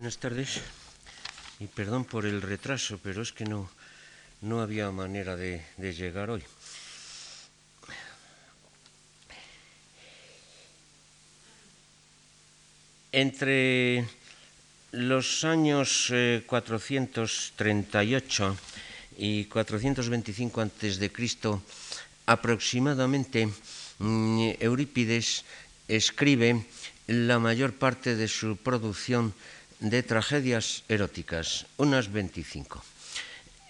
Buenas tardes y perdón por el retraso, pero es que no, no había manera de, llegar hoy. Entre los años eh, 438 y 425 a.C., aproximadamente, mm, Eurípides escribe la mayor parte de su producción de tragedias eróticas, unas 25.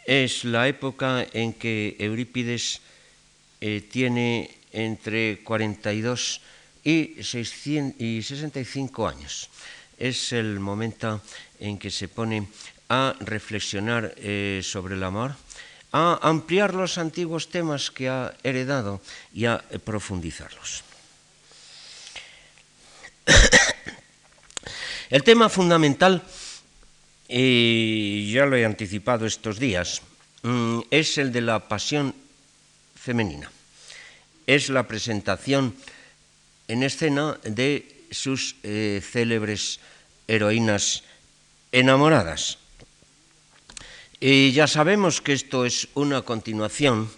Es la época en que Eurípides eh, tiene entre 42 y, 600, y 65 años. Es el momento en que se pone a reflexionar eh, sobre el amor, a ampliar los antiguos temas que ha heredado y a profundizarlos. El tema fundamental, y ya lo he anticipado estos días, mm, es el de la pasión femenina. Es la presentación en escena de sus eh, célebres heroínas enamoradas. Y ya sabemos que esto es una continuación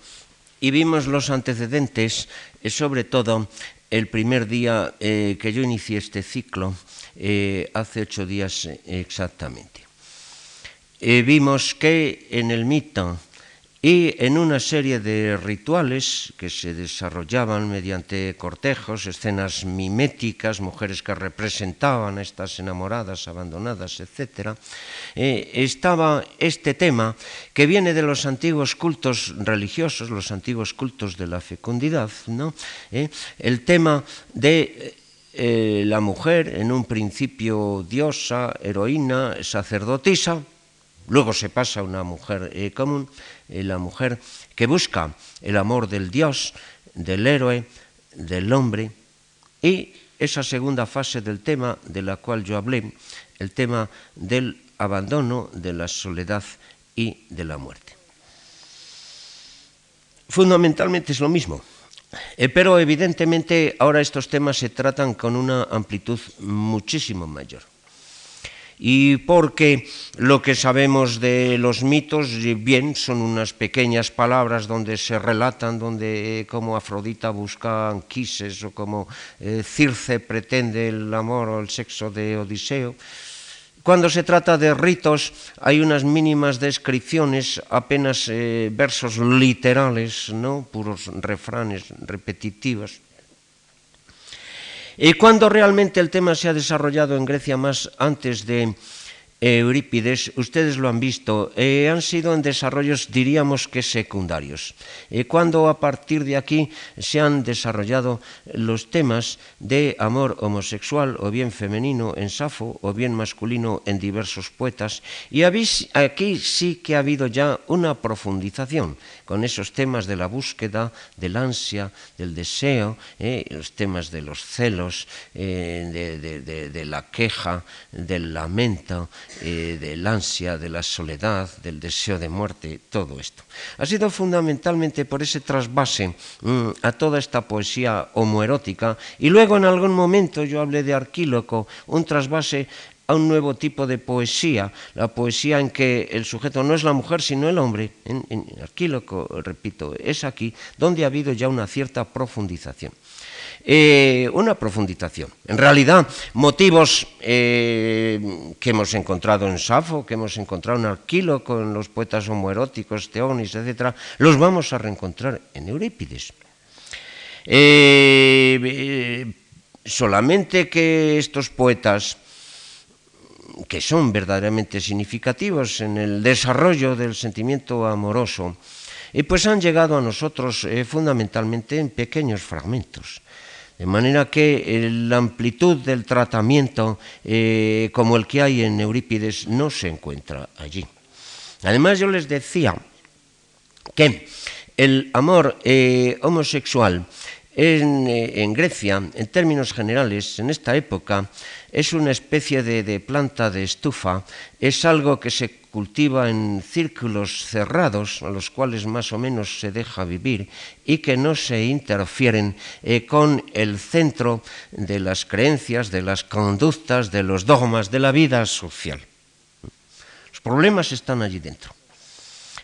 y vimos los antecedentes, eh, sobre todo el primer día eh, que yo inicié este ciclo, eh, hace ocho días eh, exactamente. Eh, vimos que en el mito y en una serie de rituales que se desarrollaban mediante cortejos, escenas miméticas, mujeres que representaban a estas enamoradas, abandonadas, etc., estaba este tema que viene de los antiguos cultos religiosos, los antiguos cultos de la fecundidad, ¿no? El tema de eh, la mujer, en un principio diosa, heroína, sacerdotisa, luego se pasa a una mujer eh, común, eh, la mujer que busca el amor del Dios, del héroe, del hombre, y esa segunda fase del tema de la cual yo hablé, el tema del abandono, de la soledad y de la muerte. Fundamentalmente es lo mismo. Eh, pero evidentemente ahora estos temas se tratan con una amplitud muchísimo mayor. Y porque lo que sabemos de los mitos, bien, son unas pequeñas palabras donde se relatan, donde eh, Afrodita busca Anquises o como eh, Circe pretende el amor o el sexo de Odiseo, cuando se trata de ritos hay unas mínimas descripciones, apenas eh, versos literales, ¿no? puros refranes repetitivos. Y cuando realmente el tema se ha desarrollado en Grecia más antes de Eurípides, ustedes lo han visto, eh, han sido en desarrollos, diríamos que secundarios, eh, cuando a partir de aquí se han desarrollado los temas de amor homosexual o bien femenino en Safo o bien masculino en diversos poetas, y habéis, aquí sí que ha habido ya una profundización. Con esos temas de la búsqueda, del ansia, del deseo, eh, los temas de los celos, eh, de, la queja, del lamento, eh, del ansia, de la soledad, del deseo de muerte, todo esto. Ha sido fundamentalmente por ese trasvase mmm, a toda esta poesía homoerótica y luego en algún momento yo hablé de Arquíloco, un trasvase un nuevo tipo de poesía, la poesía en que el sujeto no es la mujer sino el hombre. En, en repito, es aquí donde ha habido ya una cierta profundización. Eh, una profundización. En realidad, motivos eh, que hemos encontrado en Safo, que hemos encontrado en Arquíloco, en los poetas homoeróticos, Teonis, etc., los vamos a reencontrar en Eurípides. Eh, solamente que estos poetas que son verdaderamente significativos en el desarrollo del sentimiento amoroso, eh, pues han llegado a nosotros eh, fundamentalmente en pequeños fragmentos. De manera que eh, la amplitud del tratamiento eh, como el que hay en Eurípides no se encuentra allí. Además yo les decía que el amor homosexual en, en, Grecia, en términos generales, en esta época, es una especie de, planta de estufa, es algo que se cultiva en círculos cerrados, a los cuales más o menos se deja vivir, y que no se interfieren eh, con el centro de las creencias, de las conductas, de los dogmas de la vida social. Los problemas están allí dentro.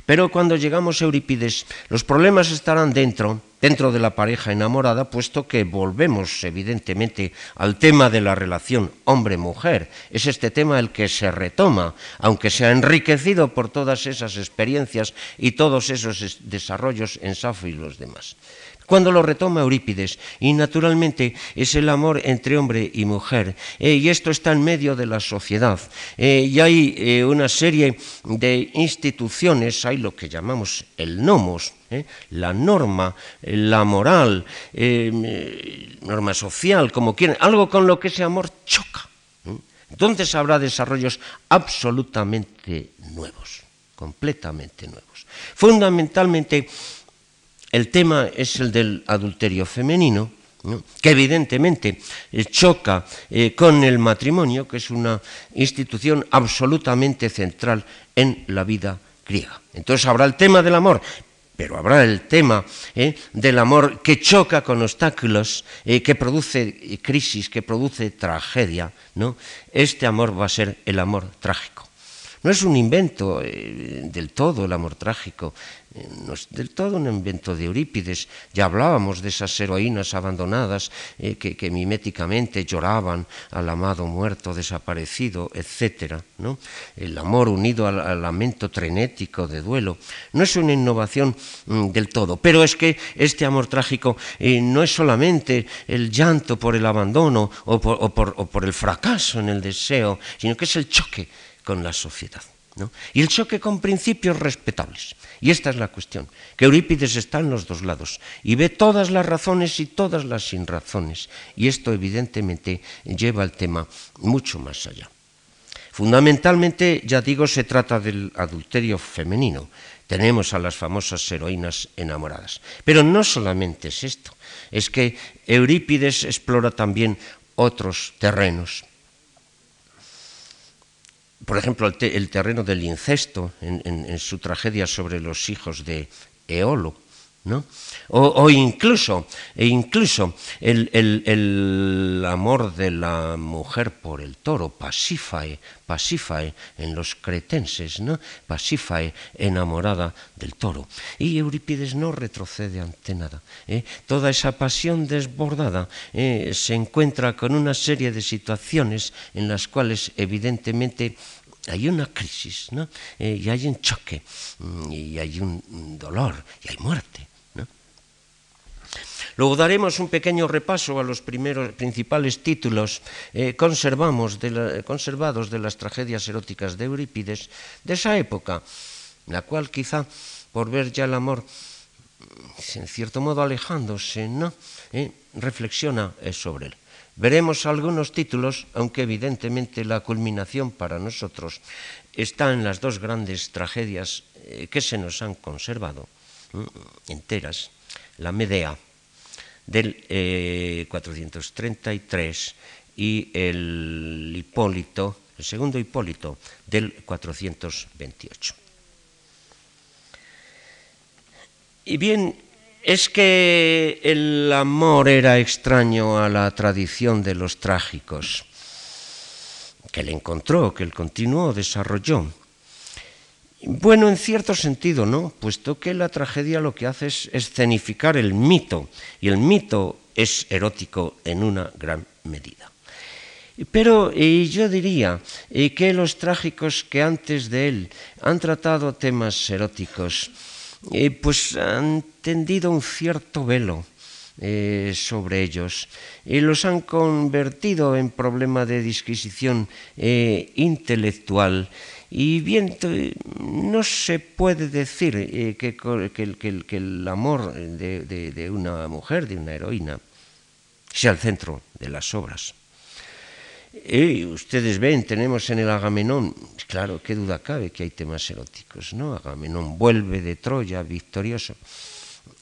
Pero cuando llegamos a Eurípides, los problemas estarán dentro, dentro de la pareja enamorada, puesto que volvemos evidentemente al tema de la relación hombre-mujer. Es este tema el que se retoma, aunque se ha enriquecido por todas esas experiencias y todos esos desarrollos en Safo y los demás cuando lo retoma Eurípides. Y naturalmente es el amor entre hombre y mujer. Eh, y esto está en medio de la sociedad. Eh, y hay eh, una serie de instituciones, hay lo que llamamos el nomos, la norma, la moral, norma social, como quieren, algo con lo que ese amor choca. Entonces habrá desarrollos absolutamente nuevos, completamente nuevos. Fundamentalmente el tema es el del adulterio femenino, que evidentemente eh, choca eh, con el matrimonio, que es una institución absolutamente central en la vida griega. Entonces habrá el tema del amor, pero habrá el tema eh, del amor que choca con obstáculos, que produce crisis, que produce tragedia. ¿no? Este amor va a ser el amor trágico. No es un invento del todo el amor trágico, no es del todo un invento de Eurípides. Ya hablábamos de esas heroínas abandonadas eh, que, miméticamente lloraban al amado muerto, desaparecido, etc. ¿no? El amor unido al, lamento trenético de duelo. No es una innovación mm, del todo, pero es que este amor trágico eh, no es solamente el llanto por el abandono o por el fracaso en el deseo, sino que es el choque con la sociedad. Y el choque con principios respetables. Y esta es la cuestión, que Eurípides está en los dos lados y ve todas las razones y todas las sinrazones. Y esto evidentemente lleva el tema mucho más allá. Fundamentalmente, ya digo, se trata del adulterio femenino. Tenemos a las famosas heroínas enamoradas. Pero no solamente es esto, es que Eurípides explora también otros terrenos por ejemplo, el, terreno del incesto en, su tragedia sobre los hijos de Eolo, ¿no? O, incluso, e incluso el, amor de la mujer por el toro, Pasífae, Pasífae en los cretenses, ¿no? Pasífae enamorada del toro. Y Eurípides no retrocede ante nada. ¿eh? Toda esa pasión desbordada ¿eh? se encuentra con una serie de situaciones en las cuales evidentemente hay una crisis, ¿no? Eh, y hay un choque, mm, y hay un dolor, y hay muerte. Luego daremos un pequeño repaso a los primeros principales títulos eh, conservados de las tragedias eróticas de Eurípides de esa época, la cual quizá por ver ya el amor en cierto modo alejándose, ¿no? Eh, reflexiona sobre él. Veremos algunos títulos, aunque evidentemente la culminación para nosotros está en las dos grandes tragedias eh, que se nos han conservado enteras, la Medea del 433 eh, y el Hipólito, el segundo Hipólito del 428. Y bien, es que el amor era extraño a la tradición de los trágicos, que él encontró, que él continuó, desarrolló. Bueno, en cierto sentido, ¿no? Puesto que la tragedia lo que hace es escenificar el mito, y el mito es erótico en una gran medida. Pero yo diría eh, que los trágicos que antes de él han tratado temas eróticos, eh, pues han tendido un cierto velo eh, sobre ellos y los han convertido en problema de disquisición intelectual y bien, no se puede decir eh, que, el amor de, una mujer, de una heroína, sea el centro de las obras. Y ustedes ven, tenemos en el Agamenón, claro, qué duda cabe que hay temas eróticos, ¿no? Agamenón vuelve de Troya victorioso,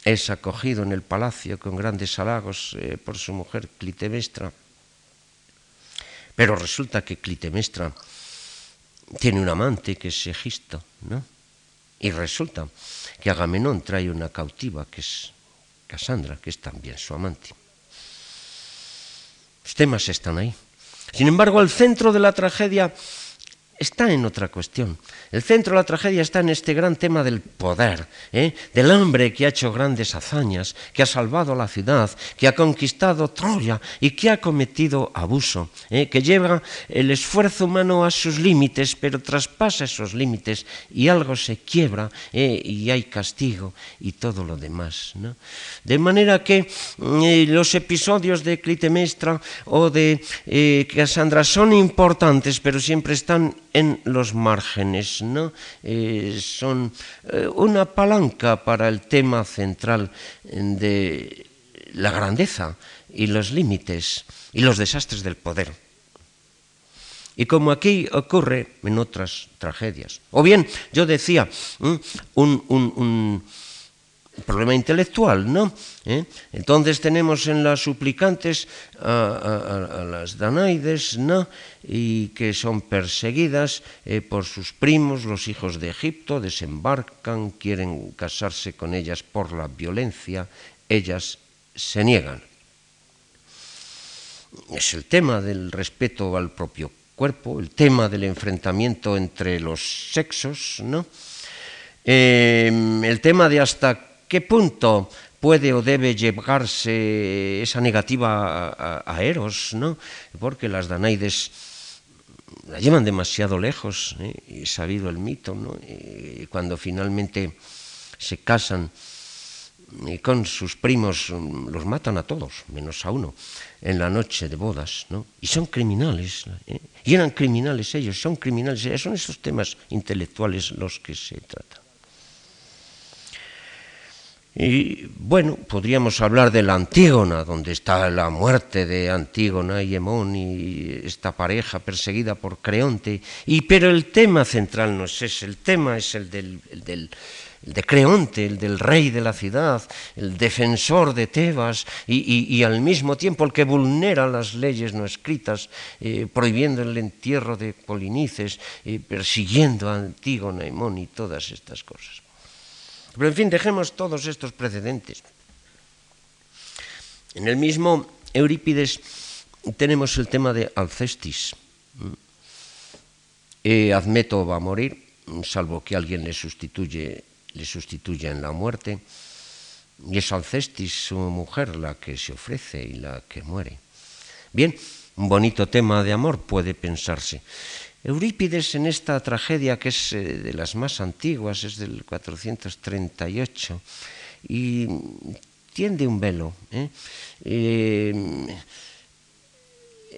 es acogido en el palacio con grandes halagos eh, por su mujer Clitemestra Pero resulta que Clitemestra tiene un amante que es Egisto, ¿no? Y resulta que Agamenón trae una cautiva que es Casandra, que es también su amante. Los temas están ahí. Sin embargo, el centro de la tragedia está en otra cuestión. El centro de la tragedia está en este gran tema del poder, ¿eh? del hombre que ha hecho grandes hazañas, que ha salvado la ciudad, que ha conquistado Troya y que ha cometido abuso, ¿eh? que lleva el esfuerzo humano a sus límites, pero traspasa esos límites y algo se quiebra ¿eh? y hay castigo y todo lo demás. De manera que los episodios de Clitemestra o de Cassandra son importantes, pero siempre están en los márgenes, ¿no? Eh, son eh, una palanca para el tema central de la grandeza y los límites y los desastres del poder. Y como aquí ocurre en otras tragedias. O bien, yo decía, un problema intelectual, ¿no? ¿Eh? Entonces tenemos en las suplicantes a, las Danaides, ¿no? Y que son perseguidas eh, por sus primos, los hijos de Egipto, desembarcan, quieren casarse con ellas por la violencia, ellas se niegan. Es el tema del respeto al propio cuerpo, el tema del enfrentamiento entre los sexos, ¿no? Eh, el tema de hasta qué punto puede o debe llevarse esa negativa a, Eros, ¿no? Porque las Danaides la llevan demasiado lejos, ¿eh? sabido el mito, ¿no? Y cuando finalmente se casan y con sus primos los matan a todos, menos a uno, en la noche de bodas, ¿no? Y son criminales, ¿eh? y eran criminales ellos, son criminales, son esos temas intelectuales los que se tratan. Y bueno, podríamos hablar de la Antígona, donde está la muerte de Antígona y Hemón y esta pareja perseguida por Creonte. Y, pero el tema central no es ese, el tema es el del, de Creonte, el del rey de la ciudad, el defensor de Tebas y, al mismo tiempo el que vulnera las leyes no escritas, eh, prohibiendo el entierro de Polinices, eh, persiguiendo a Antígona, Hemón y todas estas cosas. Pero en fin, dejemos todos estos precedentes. En el mismo Eurípides tenemos el tema de Alcestis. Eh, Admeto va a morir, salvo que alguien le sustituye, le sustituya en la muerte. Y es Alcestis, su mujer, la que se ofrece y la que muere. Bien, un bonito tema de amor puede pensarse. Eurípides en esta tragedia que es eh, de las más antiguas, es del 438, y tiende un velo. ¿eh? Eh,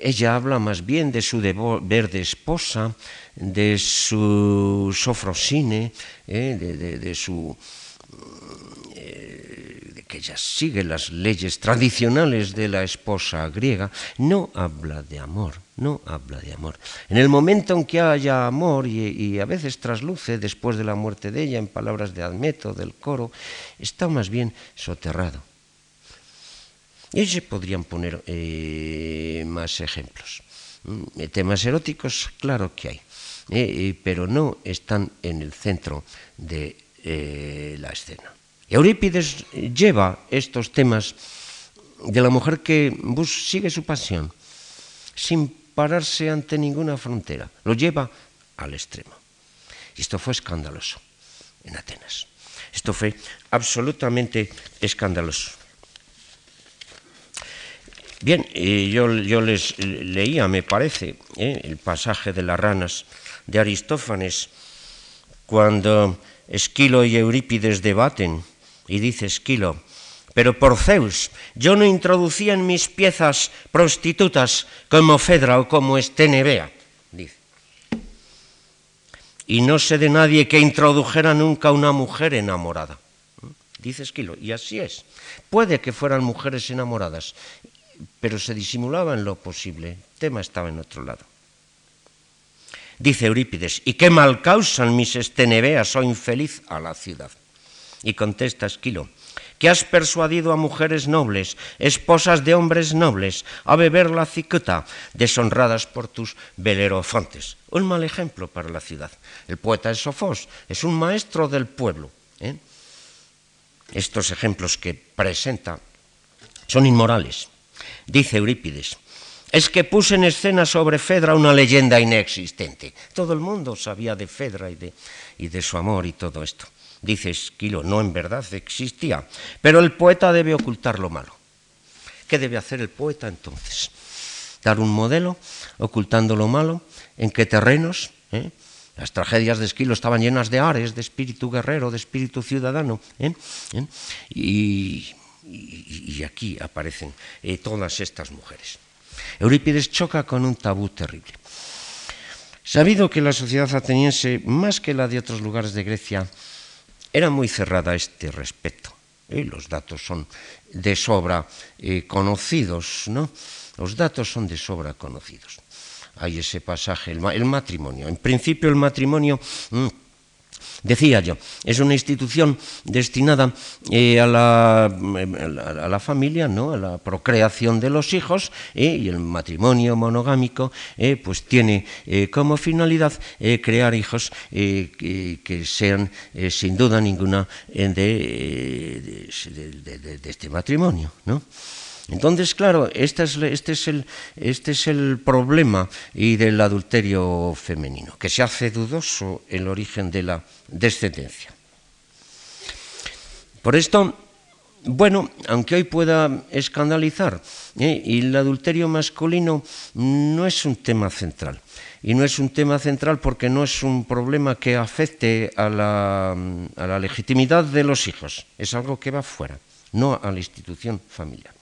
ella habla más bien de su deber de esposa, de su sofrosine, de, su que ella sigue las leyes tradicionales de la esposa griega, no habla de amor, no habla de amor. En el momento en que haya amor, y, a veces trasluce después de la muerte de ella en palabras de Admeto, del coro, está más bien soterrado. Y se podrían poner eh, más ejemplos. Mm, temas eróticos, claro que hay, eh, pero no están en el centro de eh, la escena. Eurípides lleva estos temas de la mujer que sigue su pasión sin pararse ante ninguna frontera, lo lleva al extremo. Y esto fue escandaloso en Atenas. Esto fue absolutamente escandaloso. Bien, yo, les leía, me parece, ¿eh? el pasaje de las ranas de Aristófanes, cuando Esquilo y Eurípides debaten y dice Esquilo, pero por Zeus, yo no introducía en mis piezas prostitutas como Fedra o como Estenebea, dice. Y no sé de nadie que introdujera nunca una mujer enamorada. Dice Esquilo, y así es. Puede que fueran mujeres enamoradas, pero se disimulaba en lo posible. El tema estaba en otro lado. Dice Eurípides, ¿y qué mal causan mis estenebeas o infeliz a la ciudad? Y contesta Esquilo, que has persuadido a mujeres nobles, esposas de hombres nobles, a beber la cicuta, deshonradas por tus belerofontes. Un mal ejemplo para la ciudad. El poeta es es un maestro del pueblo. ¿eh? Estos ejemplos que presenta son inmorales. Dice Eurípides, es que puse en escena sobre Fedra una leyenda inexistente. Todo el mundo sabía de Fedra y de su amor y todo esto. Dice Esquilo, no en verdad existía, pero el poeta debe ocultar lo malo. ¿Qué debe hacer el poeta entonces? Dar un modelo ocultando lo malo, en qué terrenos. ¿Eh? Las tragedias de Esquilo estaban llenas de ares, de espíritu guerrero, de espíritu ciudadano. ¿eh? ¿Eh? Y, y, aquí aparecen todas estas mujeres. Eurípides choca con un tabú terrible. Sabido que la sociedad ateniense, más que la de otros lugares de Grecia, era muy cerrada a este respecto. Y los datos son de sobra eh, conocidos, ¿no? Los datos son de sobra conocidos. Hay ese pasaje, el, matrimonio. En principio el matrimonio... Mm, Decía yo, es una institución destinada eh, a, la, familia, ¿no? a la procreación de los hijos, eh, y el matrimonio monogámico eh, pues tiene como finalidad crear hijos que, sean sin duda ninguna de, de este matrimonio. ¿no? Entonces, claro, este es, este, es el, problema y del adulterio femenino, que se hace dudoso el origen de la descendencia. Por esto, bueno, aunque hoy pueda escandalizar, ¿eh? y el adulterio masculino no es un tema central. Y no es un tema central porque no es un problema que afecte a la legitimidad de los hijos. Es algo que va fuera, no a la institución familiar.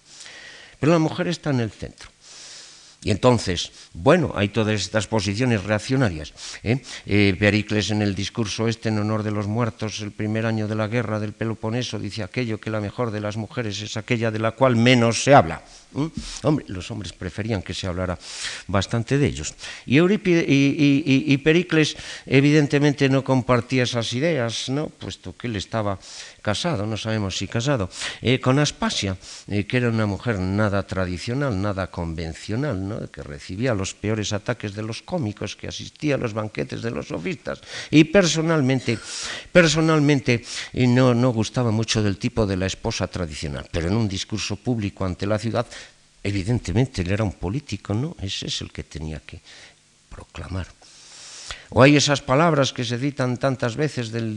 Pero la mujer está en el centro. Y entonces, bueno, hay todas estas posiciones reaccionarias. ¿eh? Eh, Pericles en el discurso este en honor de los muertos, el primer año de la guerra del Peloponeso, dice aquello que la mejor de las mujeres es aquella de la cual menos se habla. Hombre, los hombres preferían que se hablara bastante de ellos. Y, y, Pericles evidentemente no compartía esas ideas, ¿no? puesto que él estaba casado, no sabemos si casado, eh, con Aspasia, eh, que era una mujer nada tradicional, nada convencional, ¿no? que recibía los peores ataques de los cómicos, que asistía a los banquetes de los sofistas. Y personalmente, personalmente eh, no, no gustaba mucho del tipo de la esposa tradicional, pero en un discurso público ante la ciudad Evidentemente él era un político, ¿no? Ese es el que tenía que proclamar. O hay esas palabras que se citan tantas veces del,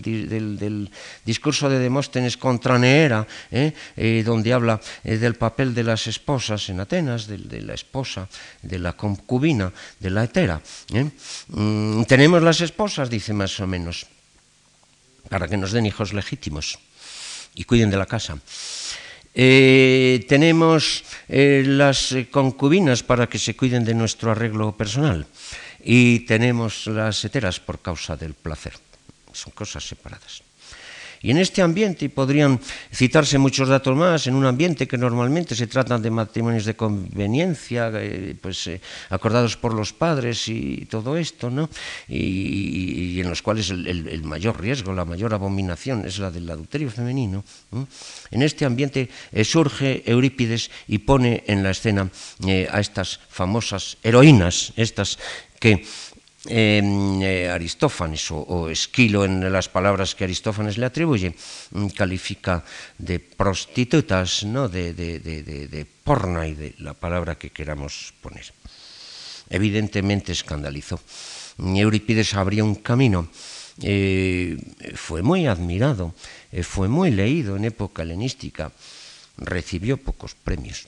discurso de Demóstenes contra Neera, ¿eh? Eh, donde habla eh, del papel de las esposas en Atenas, de, la esposa, de la concubina, de la hetera. Mm, tenemos las esposas, dice más o menos, para que nos den hijos legítimos y cuiden de la casa. Eh, tenemos eh, las concubinas para que se cuiden de nuestro arreglo personal y tenemos las heteras por causa del placer. Son cosas separadas. Y en este ambiente, y podrían citarse muchos datos más, en un ambiente que normalmente se tratan de matrimonios de conveniencia, eh, pues eh, acordados por los padres y todo esto, ¿no? Y, en los cuales el, mayor riesgo, la mayor abominación es la del adulterio femenino. En este ambiente eh, surge Eurípides y pone en la escena a estas famosas heroínas, estas que eh, Aristófanes o, Esquilo en las palabras que Aristófanes le atribuye, mm, califica de prostitutas, ¿no? de, de, porna y de la palabra que queramos poner. Evidentemente escandalizó. Eurípides abría un camino. Eh, fue muy admirado, eh, fue muy leído en época helenística, recibió pocos premios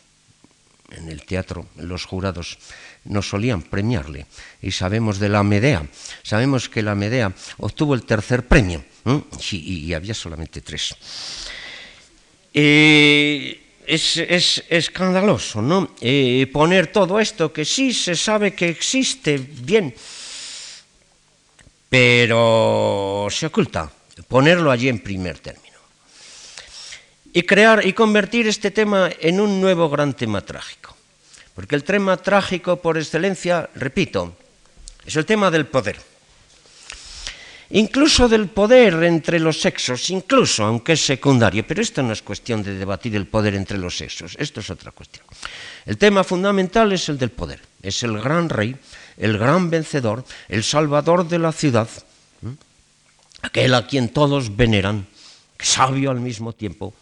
en el teatro los jurados no solían premiarle. Y sabemos de la Medea, sabemos que la Medea obtuvo el tercer premio, y, había solamente tres. Eh, es, escandaloso, ¿no? Eh, poner todo esto que sí se sabe que existe bien, pero se oculta, ponerlo allí en primer término y crear y convertir este tema en un nuevo gran tema trágico. Porque el tema trágico por excelencia, repito, es el tema del poder. incluso del poder entre los sexos, incluso, aunque es secundario, pero esto no es cuestión de debatir el poder entre los sexos, esto es otra cuestión. El tema fundamental es el del poder, es el gran rey, el gran vencedor, el salvador de la ciudad, aquel a quien todos veneran, sabio al mismo tiempo.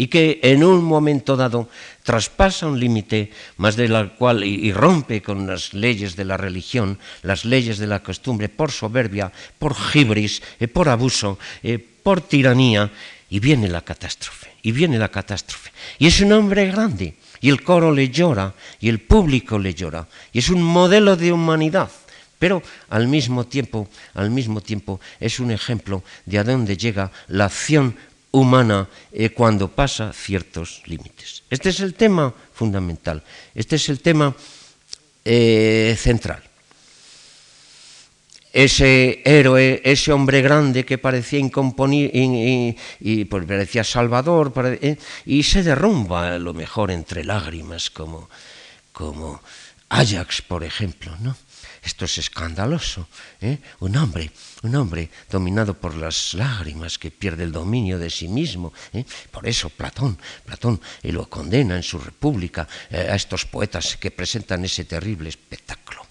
Y que en un momento dado traspasa un límite más de la cual y, rompe con las leyes de la religión, las leyes de la costumbre, por soberbia, por gibris, eh, por abuso, eh, por tiranía, y viene la catástrofe, y viene la catástrofe. Y es un hombre grande, y el coro le llora, y el público le llora, y es un modelo de humanidad pero al mismo tiempo, al mismo tiempo es un ejemplo de a dónde llega la acción humana eh, cuando pasa ciertos límites. Este es el tema fundamental, este es el tema eh, central. Ese héroe, ese hombre grande que parecía incomponible y, pues, parecía salvador, eh, y se derrumba a lo mejor entre lágrimas, como, como Ajax, por ejemplo, ¿no? Esto es escandaloso. ¿eh? Un hombre, un hombre dominado por las lágrimas que pierde el dominio de sí mismo. ¿eh? Por eso Platón, Platón y lo condena en su República eh, a estos poetas que presentan ese terrible espectáculo.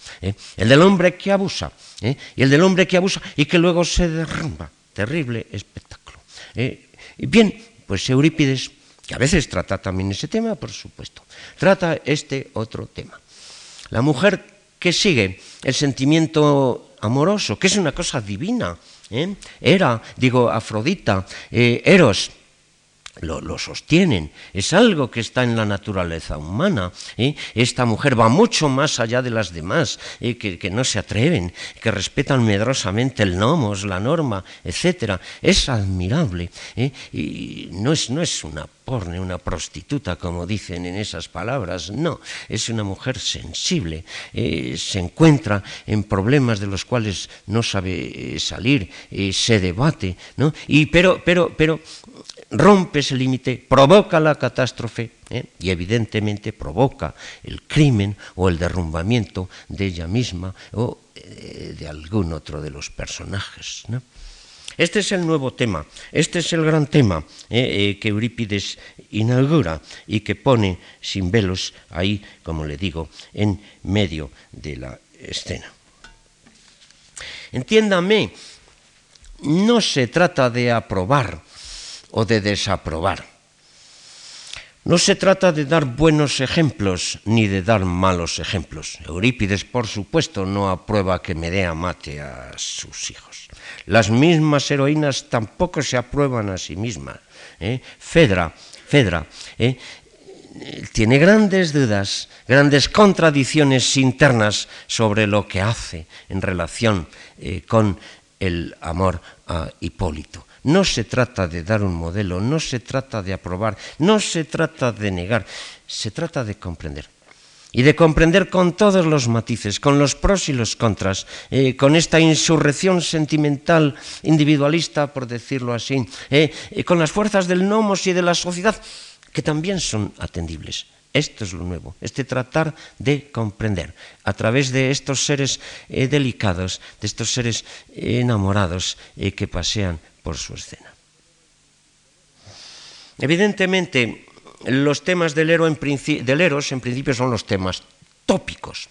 El del hombre que abusa y el del hombre que abusa y que luego se derrumba. Terrible espectáculo. Y bien, pues Eurípides, que a veces trata también ese tema, por supuesto, trata este otro tema. La mujer que sigue el sentimiento amoroso, que es una cosa divina. ¿eh? Era, digo, Afrodita, eh, Eros, lo, sostienen, es algo que está en la naturaleza humana. ¿eh? Esta mujer va mucho más allá de las demás, ¿eh? que, no se atreven, que respetan medrosamente el nomos, la norma, etc. Es admirable. ¿eh? Y no es, no es una porne, una prostituta, como dicen en esas palabras, no, es una mujer sensible, se encuentra en problemas de los cuales no sabe salir, se debate, ¿no? Y pero, pero, pero rompe ese límite, provoca la catástrofe ¿eh? y evidentemente provoca el crimen o el derrumbamiento de ella misma o eh, de algún otro de los personajes. Este es el nuevo tema, este es el gran tema ¿eh? que Eurípides inaugura y que pone sin velos ahí, como le digo, en medio de la escena. Entiéndame, no se trata de aprobar o de desaprobar. No se trata de dar buenos ejemplos ni de dar malos ejemplos. Eurípides, por supuesto, no aprueba que Medea mate a sus hijos. Las mismas heroínas tampoco se aprueban a sí mismas. ¿eh? Fedra, Fedra ¿eh? tiene grandes dudas, grandes contradicciones internas sobre lo que hace en relación eh, con el amor a Hipólito. No se trata de dar un modelo, no se trata de aprobar, no se trata de negar, se trata de comprender. Y de comprender con todos los matices, con los pros y los contras, eh, con esta insurrección sentimental individualista, por decirlo así, eh, eh, con las fuerzas del nomos y de la sociedad, que también son atendibles. Esto es lo nuevo, este tratar de comprender a través de estos seres delicados, de estos seres enamorados que pasean por su escena. Evidentemente, los temas del, héroe en del Eros en principio son los temas tópicos.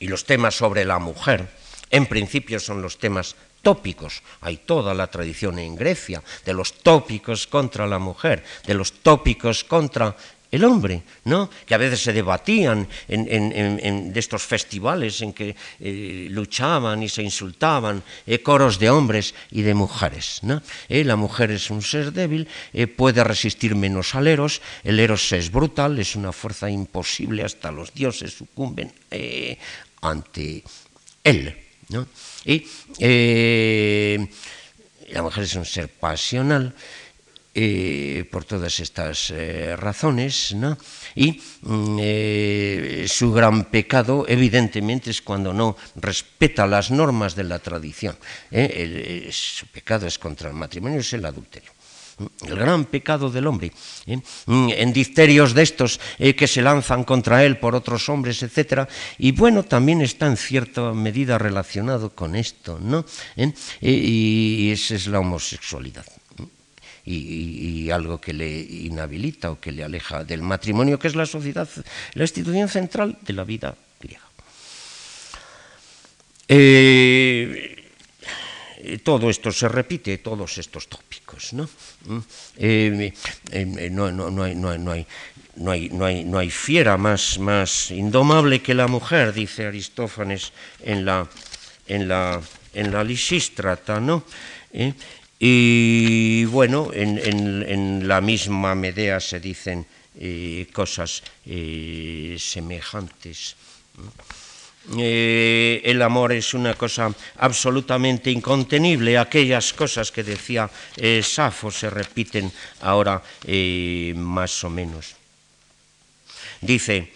Y los temas sobre la mujer en principio son los temas tópicos. Hay toda la tradición en Grecia de los tópicos contra la mujer, de los tópicos contra el hombre, ¿no? que a veces se debatían en, estos festivales en que eh, luchaban y se insultaban eh, coros de hombres y de mujeres. ¿no? Eh, la mujer es un ser débil, puede resistir menos al eros, el eros es brutal, es una fuerza imposible, hasta los dioses sucumben ante él. ¿no? Y la mujer es un ser pasional, eh, por todas estas eh, razones, ¿no? y mm, eh, su gran pecado evidentemente es cuando no respeta las normas de la tradición. su pecado es contra el matrimonio, es el adulterio. el gran pecado del hombre, ¿eh? en dicterios de estos que se lanzan contra él por otros hombres, etc. Y bueno, también está en cierta medida relacionado con esto, ¿no? Y, esa es la homosexualidad. Y, algo que le inhabilita o que le aleja del matrimonio, que es la sociedad, la institución central de la vida griega. Eh, todo esto se repite, todos estos tópicos. ¿no? no, hay, fiera más, más, indomable que la mujer, dice Aristófanes en la, en la, en la Lisístrata. ¿no? ¿Eh? Y bueno, en, la misma Medea se dicen eh, cosas eh, semejantes. Eh, el amor es una cosa absolutamente incontenible. Aquellas cosas que decía eh, Safo se repiten ahora más o menos. Dice,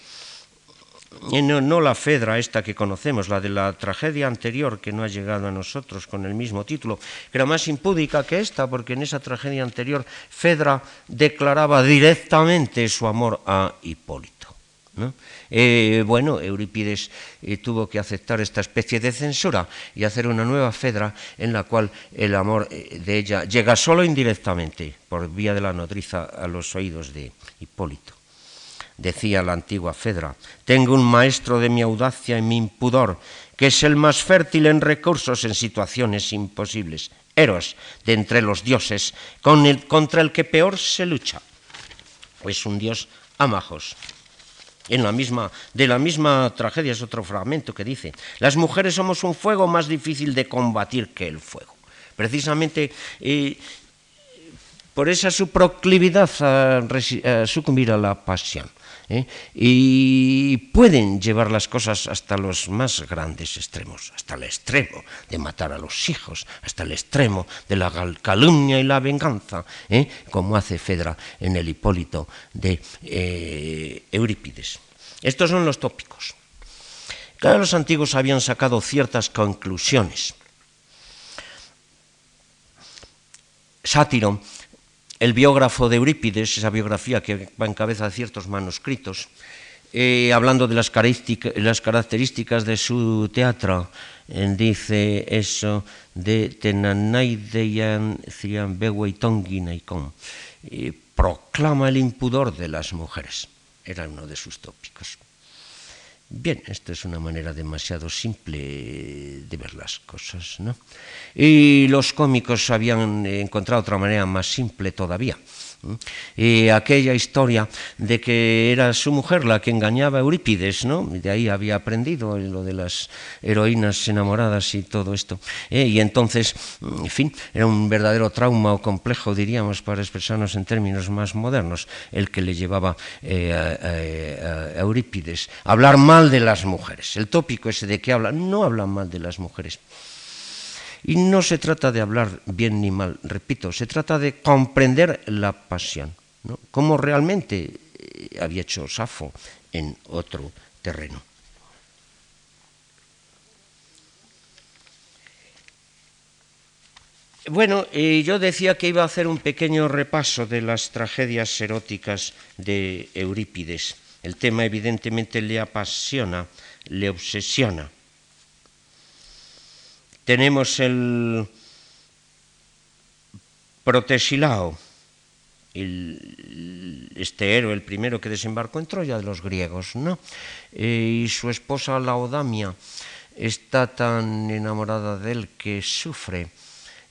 no, no, la Fedra esta que conocemos, la de la tragedia anterior que no ha llegado a nosotros con el mismo título, que era más impúdica que esta, porque en esa tragedia anterior Fedra declaraba directamente su amor a Hipólito. Eh, bueno, Eurípides eh, tuvo que aceptar esta especie de censura y hacer una nueva Fedra en la cual el amor eh, de ella llega solo indirectamente, por vía de la nodriza, a los oídos de Hipólito. Decía la antigua Fedra, tengo un maestro de mi audacia y mi impudor, que es el más fértil en recursos en situaciones imposibles, Eros de entre los dioses, contra el que peor se lucha. Es un dios amajos, en la misma, de la misma tragedia es otro fragmento que dice, las mujeres somos un fuego más difícil de combatir que el fuego. Precisamente eh, por esa su proclividad a, sucumbir a la pasión. ¿Eh? Y pueden llevar las cosas hasta los más grandes extremos, hasta el extremo de matar a los hijos, hasta el extremo de la calumnia y la venganza, ¿eh? como hace Fedra en el Hipólito de eh, Eurípides. Estos son los tópicos. Claro, los antiguos habían sacado ciertas conclusiones. Sátiro el biógrafo de Eurípides, esa biografía que va en cabeza de ciertos manuscritos, eh, hablando de las, características de su teatro, eh, dice eso de Tenanaideyan y proclama el impudor de las mujeres. Era uno de sus tópicos. Bien, esto es una manera demasiado simple de ver las cosas, ¿no? Y los cómicos habían encontrado otra manera más simple todavía. Y aquella historia de que era su mujer la que engañaba a Eurípides, ¿no? De ahí había aprendido lo de las heroínas enamoradas y todo esto. ¿eh? Y entonces, en fin, era un verdadero trauma o complejo, diríamos, para expresarnos en términos más modernos, el que le llevaba eh, a, Eurípides a hablar mal de las mujeres. El tópico ese de que habla, no habla mal de las mujeres y no se trata de hablar bien ni mal, repito, se trata de comprender la pasión, ¿no? como realmente eh, había hecho Safo en otro terreno. Bueno, yo decía que iba a hacer un pequeño repaso de las tragedias eróticas de Eurípides. El tema evidentemente le apasiona, le obsesiona. Tenemos el Protesilao, este héroe, el primero que desembarcó en Troya de los griegos, ¿no? Eh, y su esposa Laodamia está tan enamorada de él que sufre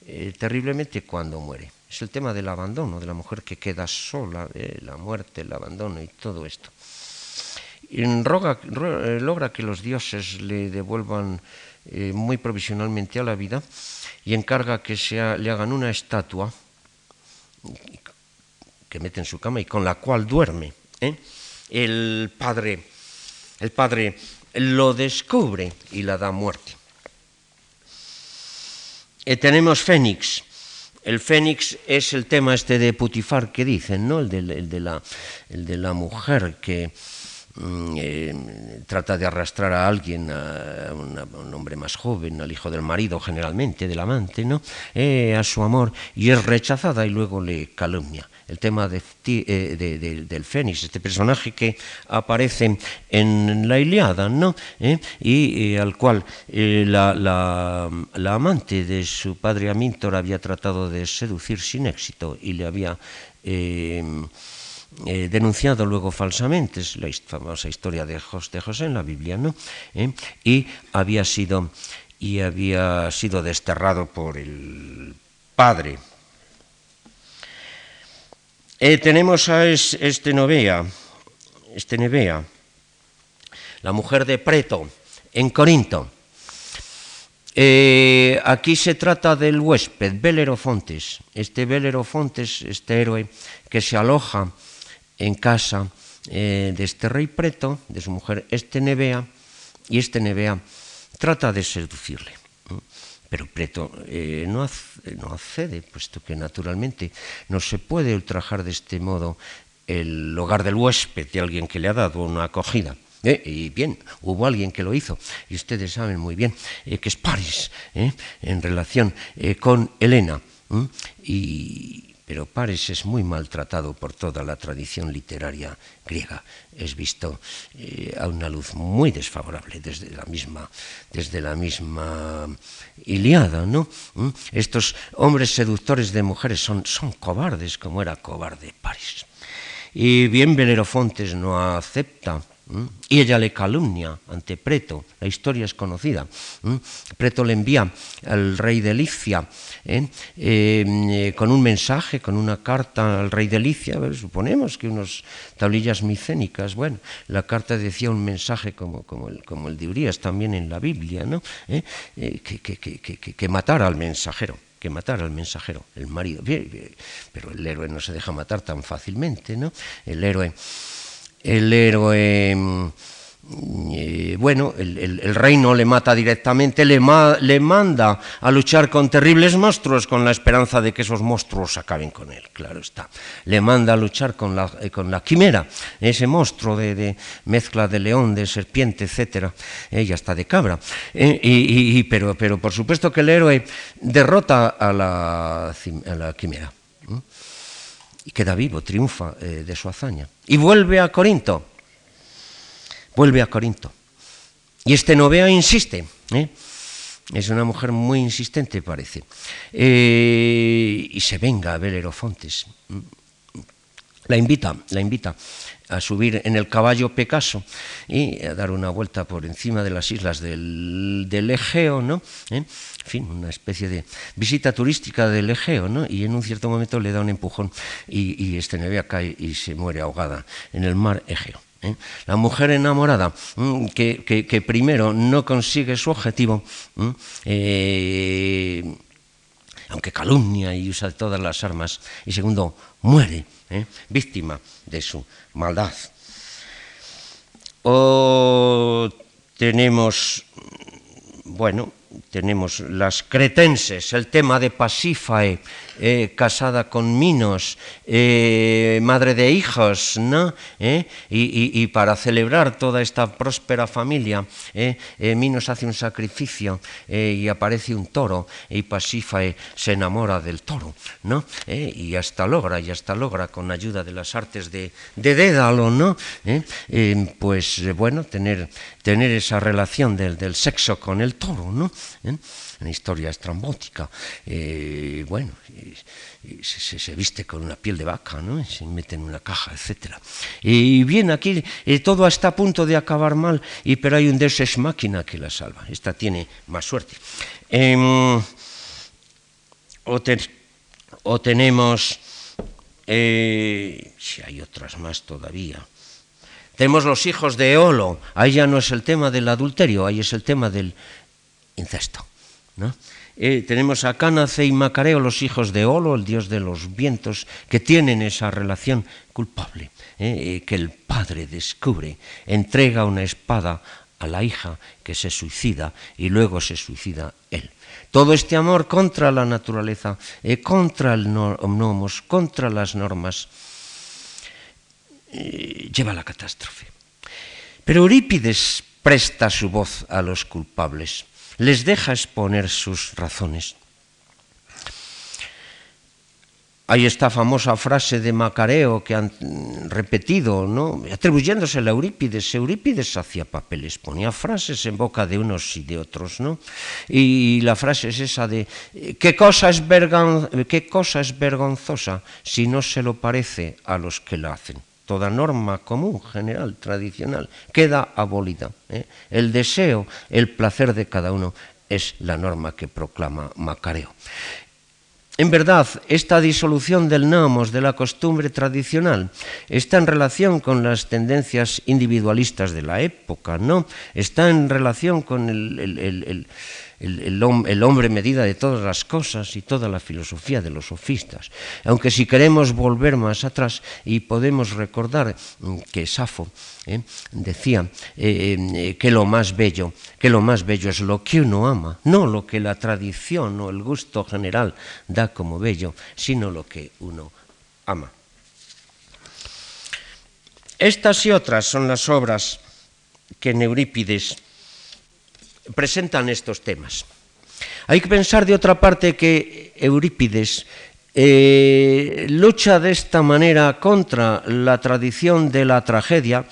eh, terriblemente cuando muere. Es el tema del abandono, de la mujer que queda sola, la muerte, el abandono y todo esto. Y eh, logra que los dioses le devuelvan eh, muy provisionalmente a la vida y encarga que le hagan una estatua que mete en su cama y con la cual duerme. ¿eh? El, padre, el padre lo descubre y la da muerte. Eh, tenemos Fénix. El Fénix es el tema este de Putifar que dicen, ¿no? El de, de, la, el de la mujer que, eh, trata de arrastrar a alguien, a, un hombre más joven, al hijo del marido generalmente, del amante, ¿no? Eh, a su amor, y es rechazada y luego le calumnia el tema eh, del Fénix, este personaje que aparece en la Iliada, ¿no? Y al cual la, amante de su padre Amíntor había tratado de seducir sin éxito y le había denunciado luego falsamente, es la famosa historia de José, en la Biblia, ¿no? y había sido y había sido desterrado por el padre eh, tenemos a este Novea, este Nevea, la mujer de Preto, en Corinto. Eh, aquí se trata del huésped, Belerofontes. Este Belerofontes, este héroe que se aloja en casa eh, de este rey Preto, de su mujer este Nevea, y este Nevea trata de seducirle. Pero Preto eh, no, accede, puesto que naturalmente no se puede ultrajar de este modo el hogar del huésped de alguien que le ha dado una acogida. Eh, y bien, hubo alguien que lo hizo, y ustedes saben muy bien que es París, en relación con Helena. Y, pero Pares es muy maltratado por toda la tradición literaria griega. Es visto eh, a una luz muy desfavorable desde la misma, desde la misma Iliada, ¿no? ¿Mm? Estos hombres seductores de mujeres son, son cobardes, como era cobarde Paris. Y bien Belerofontes no acepta y ella le calumnia ante Preto, la historia es conocida. Preto le envía al rey de Licia ¿eh? Eh, con un mensaje, con una carta al rey de Licia, suponemos que unas tablillas micénicas. Bueno, la carta decía un mensaje como, el, de Urias también en la Biblia, ¿no? ¿Eh? que matara al mensajero que matar al mensajero, el marido. Pero el héroe no se deja matar tan fácilmente, ¿no? El héroe el héroe, mm, eh, bueno, el, rey no le mata directamente, le, manda a luchar con terribles monstruos con la esperanza de que esos monstruos acaben con él, claro está. Le manda a luchar con la, eh, quimera, ese monstruo de, mezcla de león, de serpiente, etc. Ella está de cabra. Eh, y, pero, pero por supuesto que el héroe derrota a la, a la quimera y queda vivo, triunfa eh, de su hazaña. Y vuelve a Corinto, vuelve a Corinto. Y este Novea insiste, ¿eh? es una mujer muy insistente parece, eh, y se venga a ver La invita, la invita a subir en el caballo Pecaso y a dar una vuelta por encima de las islas del, Egeo, ¿no? En fin, una especie de visita turística del Egeo, ¿no? Y en un cierto momento le da un empujón y, este Nevea cae y se muere ahogada en el mar Egeo. ¿eh? La mujer enamorada mm, que, primero no consigue su objetivo, eh, aunque calumnia y usa todas las armas, y segundo, muere, ¿eh? víctima de su maldad. O tenemos, bueno, tenemos las cretenses, el tema de Pasífae, eh, casada con Minos, eh, madre de hijos, ¿no? ¿Eh? Y, para celebrar toda esta próspera familia, Minos hace un sacrificio y aparece un toro y Pasífae se enamora del toro, ¿no? Y hasta logra, y hasta logra con ayuda de las artes de, Dédalo, ¿no? pues bueno, tener, tener esa relación del, del sexo con el toro, ¿no? Una historia estrambótica. Eh, bueno, se, viste con una piel de vaca, ¿no? se mete en una caja, etc. Y bien, aquí eh, todo está a punto de acabar mal, y, pero hay un Deus máquina que la salva. Esta tiene más suerte. Em, o, tenemos, eh, si hay otras más todavía. Tenemos los hijos de Eolo, ahí ya no es el tema del adulterio, ahí es el tema del incesto. Eh, tenemos a Cánace y Macareo, los hijos de Olo, el dios de los vientos, que tienen esa relación culpable, eh, eh, que el padre descubre, entrega una espada a la hija que se suicida y luego se suicida él. Todo este amor contra la naturaleza, contra el nomos, contra las normas, lleva a la catástrofe. Pero Eurípides presta su voz a los culpables, les deja exponer sus razones. Hay esta famosa frase de Macareo que han repetido, ¿no? atribuyéndose a Eurípides. Eurípides hacía papeles, ponía frases en boca de unos y de otros. ¿no? Y la frase es esa de, ¿qué cosa es, ¿qué cosa es vergonzosa si no se lo parece a los que la hacen? Toda norma común, general, tradicional, queda abolida. ¿eh? El deseo, el placer de cada uno es la norma que proclama Macareo. En verdad, esta disolución del nomos, de la costumbre tradicional, está en relación con las tendencias individualistas de la época, ¿no? Está en relación con el, hombre medida de todas las cosas y toda la filosofía de los sofistas. Aunque si queremos volver más atrás y podemos recordar mm, que Safo eh, decía eh, eh, que lo más bello, que lo más bello es lo que uno ama, no lo que la tradición o el gusto general da como bello, sino lo que uno ama. Estas y otras son las obras que Neurípides presentan estos temas. Hay que pensar de otra parte que Eurípides eh, lucha de esta manera contra la tradición de la tragedia.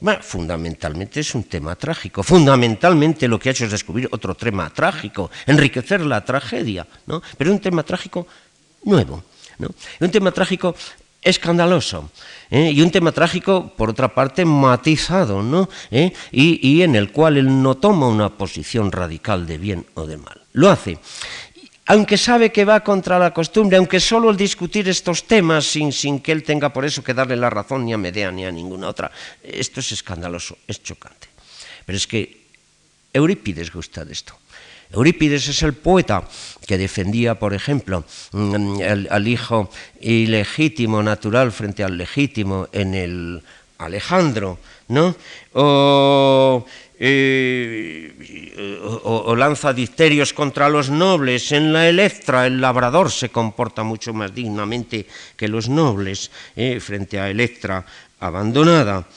Bueno, fundamentalmente es un tema trágico. Fundamentalmente lo que ha hecho es descubrir otro tema trágico, enriquecer la tragedia, ¿no? Pero un tema trágico nuevo, ¿no? Un tema trágico escandaloso. ¿eh? Y un tema trágico, por otra parte, matizado, ¿no? ¿Eh? Y, en el cual él no toma una posición radical de bien o de mal. Lo hace. Aunque sabe que va contra la costumbre, aunque solo el discutir estos temas sin que él tenga por eso que darle la razón ni a Medea ni a ninguna otra, esto es escandaloso, es chocante. Pero es que Eurípides gusta de esto. Eurípides es el poeta que defendía, por ejemplo, mm, al hijo ilegítimo natural frente al legítimo en el Alejandro, ¿no? O, eh, o, lanza dicterios contra los nobles. En la Electra el labrador se comporta mucho más dignamente que los nobles eh, frente a Electra abandonada.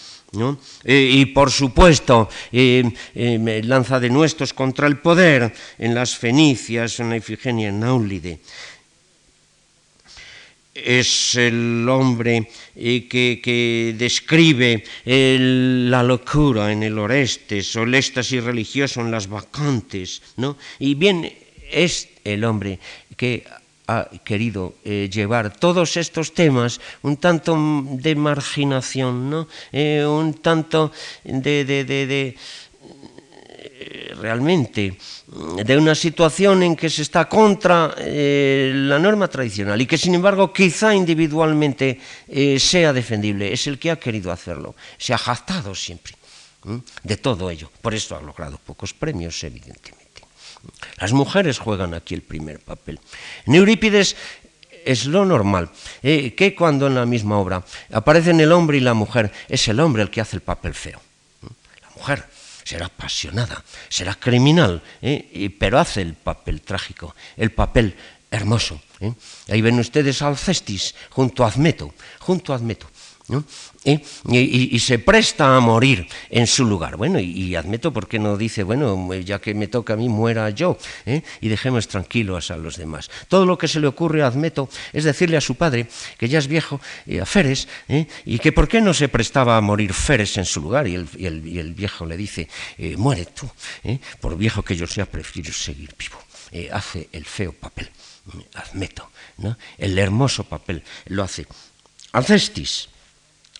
Eh, y por supuesto, eh, eh, lanza de nuestros contra el poder en las Fenicias, en la Ifigenia en Naulide. Es el hombre que, describe la locura en el Orestes o el éxtasis religioso en las vacantes. ¿no? Y bien, es el hombre que ha querido eh, llevar todos estos temas un tanto de marginación, ¿no? Eh, un tanto de, de, realmente de una situación en que se está contra eh, la norma tradicional y que sin embargo quizá individualmente sea defendible, es el que ha querido hacerlo, se ha jactado siempre de todo ello, por eso ha logrado pocos premios evidentemente. Las mujeres juegan aquí el primer papel. En Eurípides es lo normal, eh, que cuando en la misma obra aparecen el hombre y la mujer, es el hombre el que hace el papel feo. La mujer será apasionada, será criminal, eh, pero hace el papel trágico, el papel hermoso. Eh. Ahí ven ustedes a Alcestis junto a Admeto, junto a Admeto. Y, se presta a morir en su lugar. Bueno, y, admito por qué no dice, bueno, ya que me toca a mí, muera yo, ¿eh? y dejemos tranquilos a los demás. Todo lo que se le ocurre a Admeto es decirle a su padre, que ya es viejo, y a Feres, ¿eh? y que por qué no se prestaba a morir Feres en su lugar. Y el, viejo le dice, eh, muere tú, por viejo que yo sea, prefiero seguir vivo. hace el feo papel, Admeto, ¿no? el hermoso papel lo hace Alcestis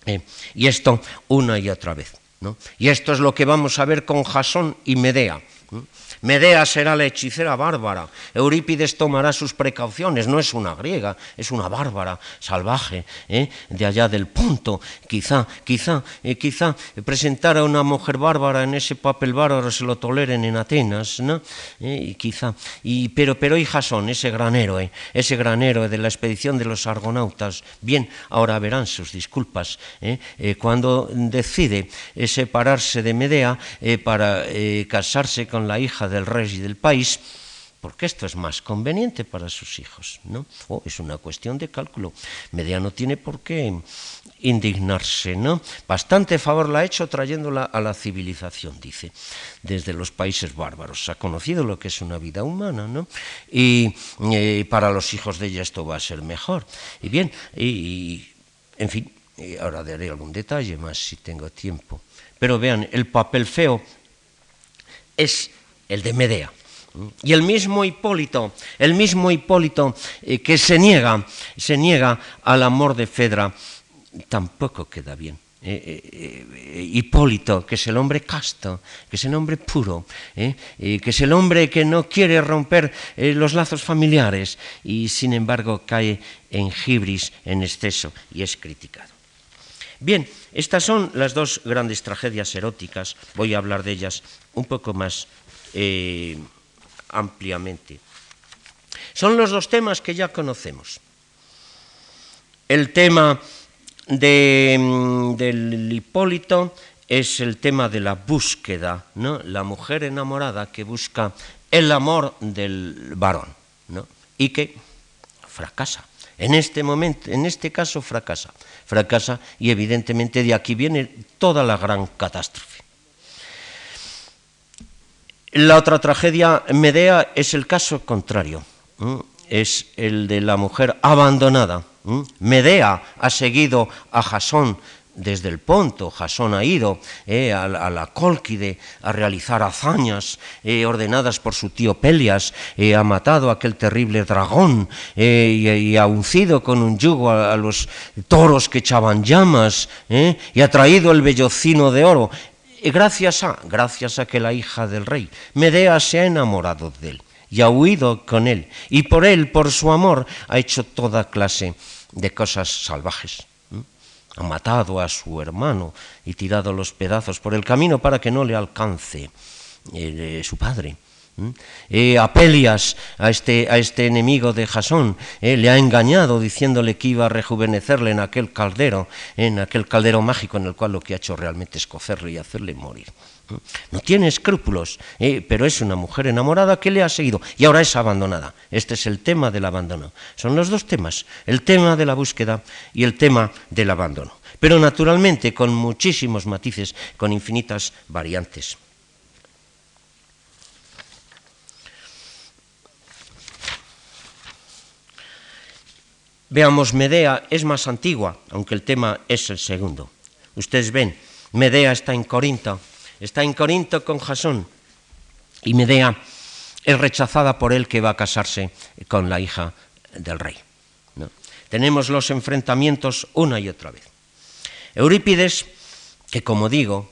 eh, y esto una y otra vez. ¿no? Y esto es lo que vamos a ver con Jasón y Medea. Medea será la hechicera bárbara. Eurípides tomará sus precauciones. No es una griega, es una bárbara salvaje ¿eh? de allá del punto. Quizá, quizá, eh, quizá presentar a una mujer bárbara en ese papel bárbaro se lo toleren en Atenas, ¿no? Eh, y quizá. Y, pero, pero y Jasón, ese gran héroe, ese gran héroe de la expedición de los argonautas, bien, ahora verán sus disculpas, cuando decide separarse de Medea para casarse con la hija de del rey y del país, porque esto es más conveniente para sus hijos. ¿no? Oh, es una cuestión de cálculo. Medea no tiene por qué indignarse. ¿no? Bastante favor la ha hecho trayéndola a la civilización, dice, desde los países bárbaros. Ha conocido lo que es una vida humana. ¿no? Y, eh, para los hijos de ella esto va a ser mejor. Y bien, y, en fin, ahora daré algún detalle más si tengo tiempo. Pero vean, el papel feo es el de Medea. Y el mismo Hipólito, el mismo Hipólito eh, que se niega, se niega al amor de Fedra, tampoco queda bien. Eh, eh, Hipólito, que es el hombre casto, que es el hombre puro, que es el hombre que no quiere romper los lazos familiares y sin embargo cae en gibris, en exceso y es criticado. Bien, estas son las dos grandes tragedias eróticas, voy a hablar de ellas un poco más ampliamente. Son los dos temas que ya conocemos. El tema mm, del Hipólito es el tema de la búsqueda, ¿no? la mujer enamorada que busca el amor del varón ¿no? y que fracasa. En este momento, en este caso fracasa, fracasa y evidentemente de aquí viene toda la gran catástrofe. La otra tragedia, Medea, es el caso contrario. Es el de la mujer abandonada. Medea ha seguido a Jasón desde el Ponto, Jasón ha ido eh, a, la Cólquide a realizar hazañas eh, ordenadas por su tío Pelias, eh, ha matado a aquel terrible dragón y, ha uncido con un yugo a, los toros que echaban llamas y ha traído el vellocino de oro. Y gracias a, gracias a que la hija del rey, Medea se ha enamorado de él y ha huido con él, y por él, por su amor, ha hecho toda clase de cosas salvajes. Ha matado a su hermano y tirado los pedazos por el camino para que no le alcance eh, su padre. Eh, a Pelias, a este, este enemigo de Jasón, eh, le ha engañado diciéndole que iba a rejuvenecerle en aquel caldero, en aquel caldero mágico en el cual lo que ha hecho realmente es cocerle y hacerle morir. No tiene escrúpulos, eh, pero es una mujer enamorada que le ha seguido y ahora es abandonada. Este es el tema del abandono. Son los dos temas, el tema de la búsqueda y el tema del abandono. Pero naturalmente con muchísimos matices, con infinitas variantes. Veamos, Medea es más antigua, aunque el tema es el segundo. Ustedes ven, Medea está en Corinto, está en Corinto con Jasón, y Medea es rechazada por él que va a casarse con la hija del rey. Tenemos los enfrentamientos una y otra vez. Eurípides, que como digo,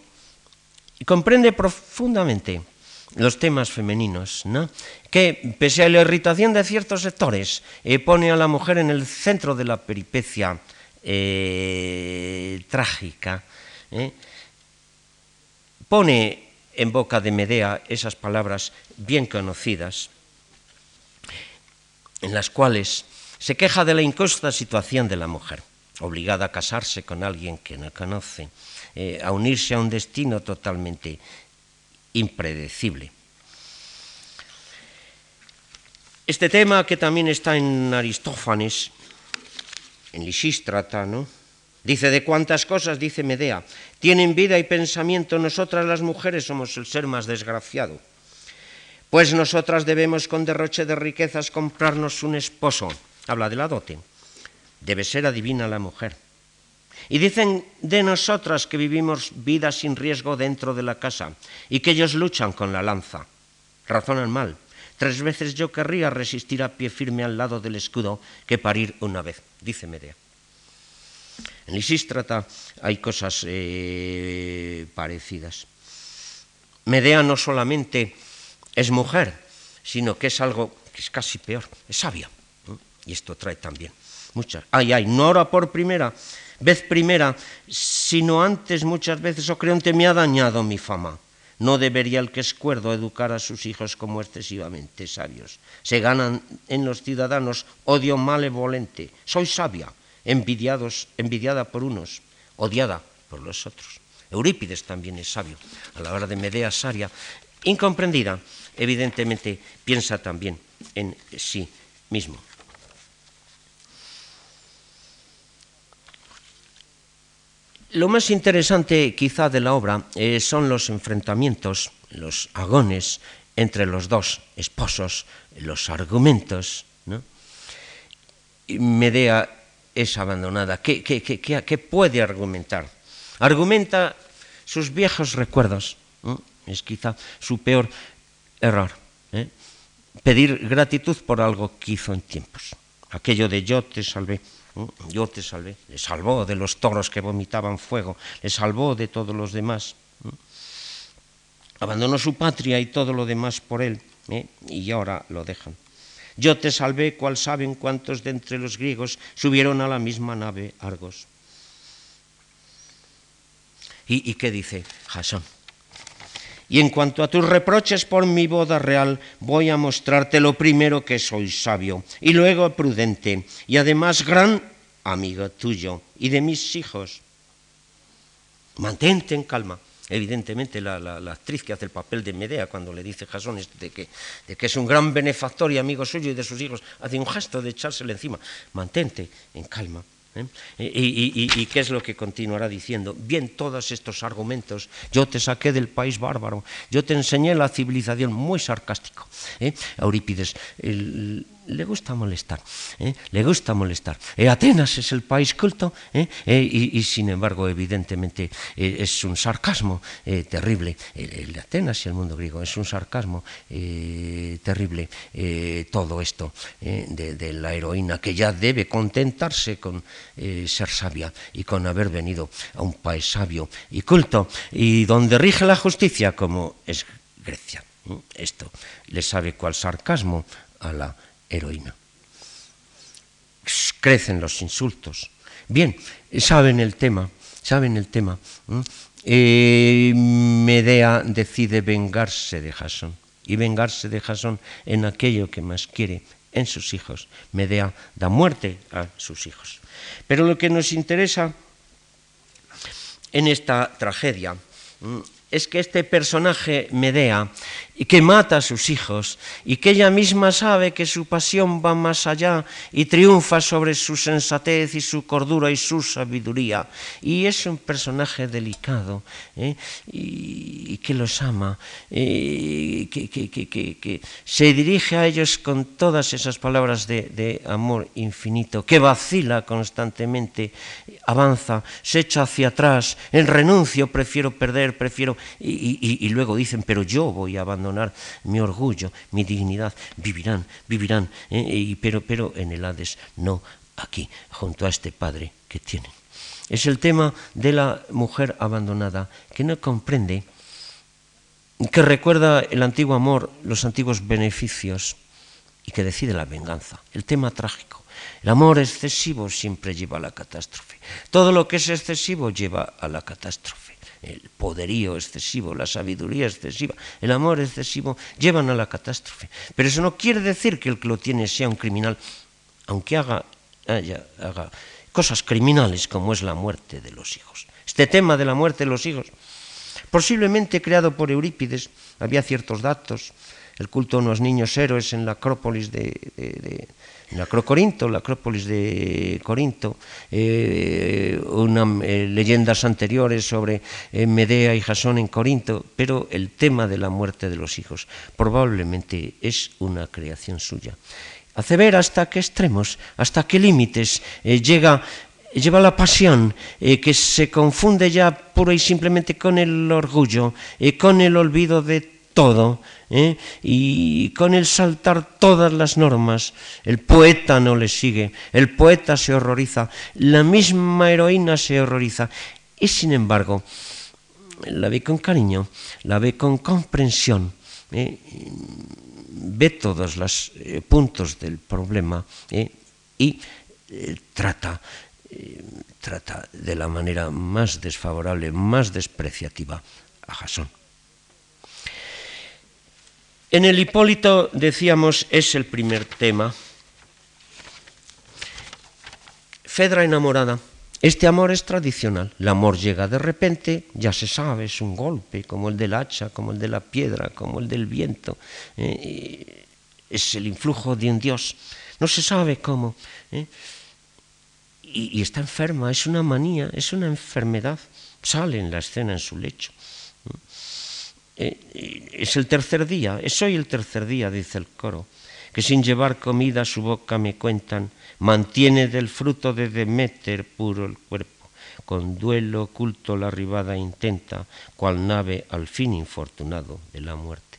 comprende profundamente los temas femeninos, ¿no? Que pese a la irritación de ciertos sectores, eh, pone a la mujer en el centro de la peripecia eh, trágica, ¿eh? pone en boca de Medea esas palabras bien conocidas, en las cuales se queja de la injusta situación de la mujer, obligada a casarse con alguien que no conoce, a unirse a un destino totalmente impredecible. Este tema que también está en Aristófanes, en Lisístrata, ¿no? Dice, de cuántas cosas, dice Medea, tienen vida y pensamiento, nosotras las mujeres somos el ser más desgraciado. Pues nosotras debemos con derroche de riquezas comprarnos un esposo. Habla de la dote. Debe ser adivina la mujer. Y dicen de nosotras que vivimos vidas sin riesgo dentro de la casa y que ellos luchan con la lanza. Razonan mal. Tres veces yo querría resistir a pie firme al lado del escudo que parir una vez, dice Medea. En Lisístrata hay cosas eh, parecidas. Medea no solamente es mujer, sino que es algo que es casi peor, es sabia. Y esto trae también muchas. Ay, ay, no ahora por primera, vez primera, sino antes muchas veces, o oh creonte, me ha dañado mi fama. No debería el que es cuerdo educar a sus hijos como excesivamente sabios. Se ganan en los ciudadanos odio malevolente. Soy sabia, envidiados, envidiada por unos, odiada por los otros. Eurípides también es sabio. A la hora de Medea Saria, incomprendida, evidentemente piensa también en sí mismo. Lo más interesante quizá de la obra eh, son los enfrentamientos, los agones entre los dos esposos, los argumentos. ¿no? Medea es abandonada. ¿Qué, puede argumentar? Argumenta sus viejos recuerdos. Es quizá su peor error. ¿eh? Pedir gratitud por algo que hizo en tiempos. Aquello de yo te salvé yo te salvé, le salvó de los toros que vomitaban fuego, le salvó de todos los demás. Abandonó su patria y todo lo demás por él, ¿eh? y ahora lo dejan. Yo te salvé, cual saben cuántos de entre los griegos subieron a la misma nave Argos. ¿Y, y qué dice Jasón? Y en cuanto a tus reproches por mi boda real, voy a mostrarte lo primero que soy sabio, y luego prudente, y además gran amigo tuyo y de mis hijos. Mantente en calma. Evidentemente la, actriz que hace el papel de Medea cuando le dice Jasón de que, de que es un gran benefactor y amigo suyo y de sus hijos, hace un gesto de echársele encima. Mantente en calma. ¿Eh? Y, qué es lo que continuará diciendo? Bien, todos estos argumentos, yo te saqué del país bárbaro, yo te enseñé la civilización, muy sarcástico. ¿eh? Eurípides, le gusta molestar, ¿eh? le gusta molestar. Atenas es el país culto y, sin embargo, evidentemente, es un sarcasmo terrible. El, Atenas y el mundo griego es un sarcasmo terrible todo esto de la heroína que ya debe contentarse con eh, ser sabia y con haber venido a un país sabio y culto y donde rige la justicia como es Grecia. Esto le sabe cuál sarcasmo a la heroína. Crecen los insultos. Bien, saben el tema, saben el tema. Eh, Medea decide vengarse de Jasón y vengarse de Jasón en aquello que más quiere, en sus hijos. Medea da muerte a sus hijos. Pero lo que nos interesa en esta tragedia es que este personaje Medea que mata a sus hijos y que ella misma sabe que su pasión va más allá y triunfa sobre su sensatez y su cordura y su sabiduría. Y es un personaje delicado ¿eh? y, que los ama, y que, que, se dirige a ellos con todas esas palabras de, amor infinito, que vacila constantemente, avanza, se echa hacia atrás, en renuncio, prefiero perder, prefiero... y luego dicen, pero yo voy a abandonar mi orgullo, mi dignidad, vivirán, vivirán, ¿eh? pero, pero en el Hades, no aquí, junto a este Padre que tienen. Es el tema de la mujer abandonada que no comprende, que recuerda el antiguo amor, los antiguos beneficios y que decide la venganza, el tema trágico. El amor excesivo siempre lleva a la catástrofe. Todo lo que es excesivo lleva a la catástrofe el poderío excesivo, la sabiduría excesiva, el amor excesivo, llevan a la catástrofe. Pero eso no quiere decir que el que lo tiene sea un criminal, aunque haga, cosas criminales como es la muerte de los hijos. Este tema de la muerte de los hijos, posiblemente creado por Eurípides, había ciertos datos, el culto a unos niños héroes en la Acrópolis de Acrocorinto, la Acrópolis de Corinto, eh, eh, leyendas anteriores sobre eh, Medea y Jasón en Corinto, pero el tema de la muerte de los hijos probablemente es una creación suya. Hace ver hasta qué extremos, hasta qué límites llega lleva la pasión que se confunde ya pura y simplemente con el orgullo, con el olvido de todo ¿eh? y con el saltar todas las normas. El poeta no le sigue, el poeta se horroriza, la misma heroína se horroriza y sin embargo la ve con cariño, la ve con comprensión, ¿eh? ve todos los eh, puntos del problema y trata trata de la manera más desfavorable, más despreciativa a Jasón. En el Hipólito, decíamos, es el primer tema. Fedra enamorada, Este amor es tradicional. El amor llega de repente, ya se sabe, es un golpe, como el del hacha, como el de la piedra, como el del viento. Eh, es el influjo de un Dios. No se sabe cómo. ¿eh? Y, y, está enferma, es una manía, es una enfermedad. Sale en la escena en su lecho. Eh, es el tercer día, es hoy el tercer día, dice el coro, que sin llevar comida a su boca me cuentan, mantiene del fruto de Demeter puro el cuerpo, con duelo oculto la ribada intenta, cual nave al fin infortunado de la muerte.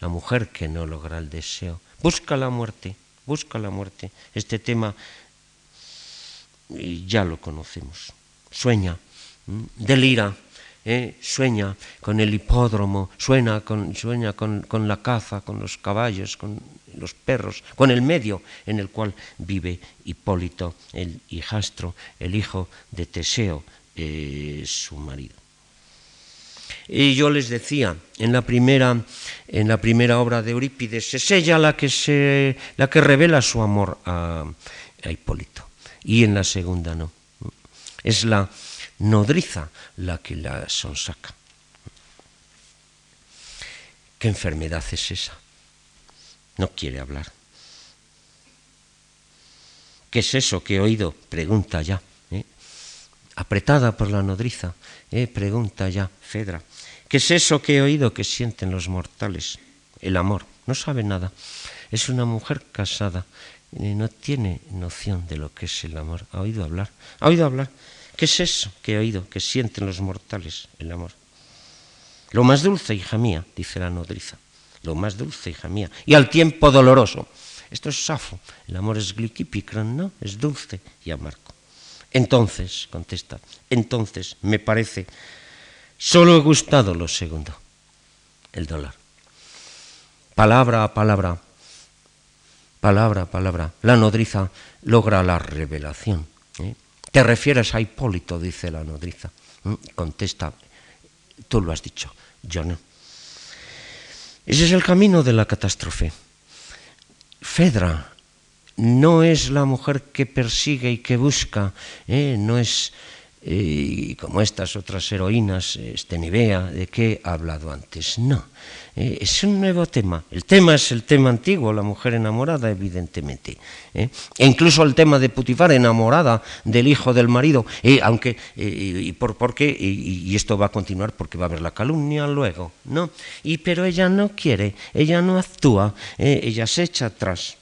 La mujer que no logra el deseo, busca la muerte, busca la muerte. Este tema ya lo conocemos. Sueña, delira, ¿eh? sueña con el hipódromo, sueña, con, sueña con, con, la caza, con los caballos, con los perros, con el medio en el cual vive Hipólito, el hijastro, el hijo de Teseo, eh, su marido. Y yo les decía, en la primera, en la primera obra de Eurípides, es ella la que, se, la que revela su amor a Hipólito, y en la segunda no. Es la, nodriza la que la sonsaca. ¿Qué enfermedad es esa? No quiere hablar. ¿Qué es eso que he oído? Pregunta ya. ¿eh? Apretada por la nodriza, ¿eh? pregunta ya Fedra. ¿Qué es eso que he oído que sienten los mortales? El amor. No sabe nada. Es una mujer casada. Eh, no tiene noción de lo que es el amor. Ha oído hablar. Ha oído hablar ¿Qué es eso que he oído, que sienten los mortales el amor? Lo más dulce, hija mía, dice la nodriza, lo más dulce, hija mía, y al tiempo doloroso. Esto es Safo, el amor es gliquipicron, ¿no? Es dulce y amargo. Entonces, contesta, entonces me parece, solo he gustado lo segundo, el dolor. Palabra a palabra, palabra a palabra, la nodriza logra la revelación. ¿eh? Te refieres a Hipólito, dice la nodriza. Mm, contesta, tú lo has dicho, yo no. Ese es el camino de la catástrofe. Fedra no es la mujer que persigue y que busca, ¿eh? no es y como estas otras heroínas, este Nivea, de que he hablado antes. No, eh, es un nuevo tema. El tema es el tema antiguo, la mujer enamorada, evidentemente. ¿eh? E incluso el tema de Putifar, enamorada del hijo del marido, eh, aunque, y, por, qué, y, esto va a continuar porque va a haber la calumnia luego, ¿no? Y, pero ella no quiere, ella no actúa, ella se echa atrás.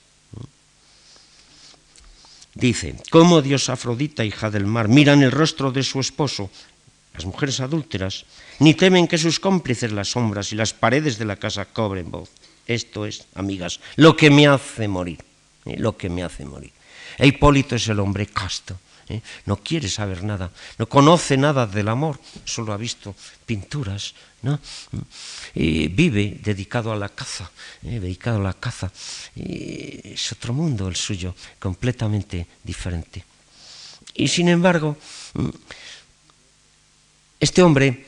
Dice, ¿cómo Dios Afrodita, hija del mar, miran el rostro de su esposo, las mujeres adúlteras, ni temen que sus cómplices las sombras y las paredes de la casa cobren voz? Esto es, amigas, lo que me hace morir, ¿eh? lo que me hace morir. E Hipólito es el hombre casto, ¿eh? no quiere saber nada, no conoce nada del amor, solo ha visto pinturas, ¿no? Vive dedicado a la caza, ¿eh? dedicado a la caza. Es otro mundo el suyo, completamente diferente. Y sin embargo, este hombre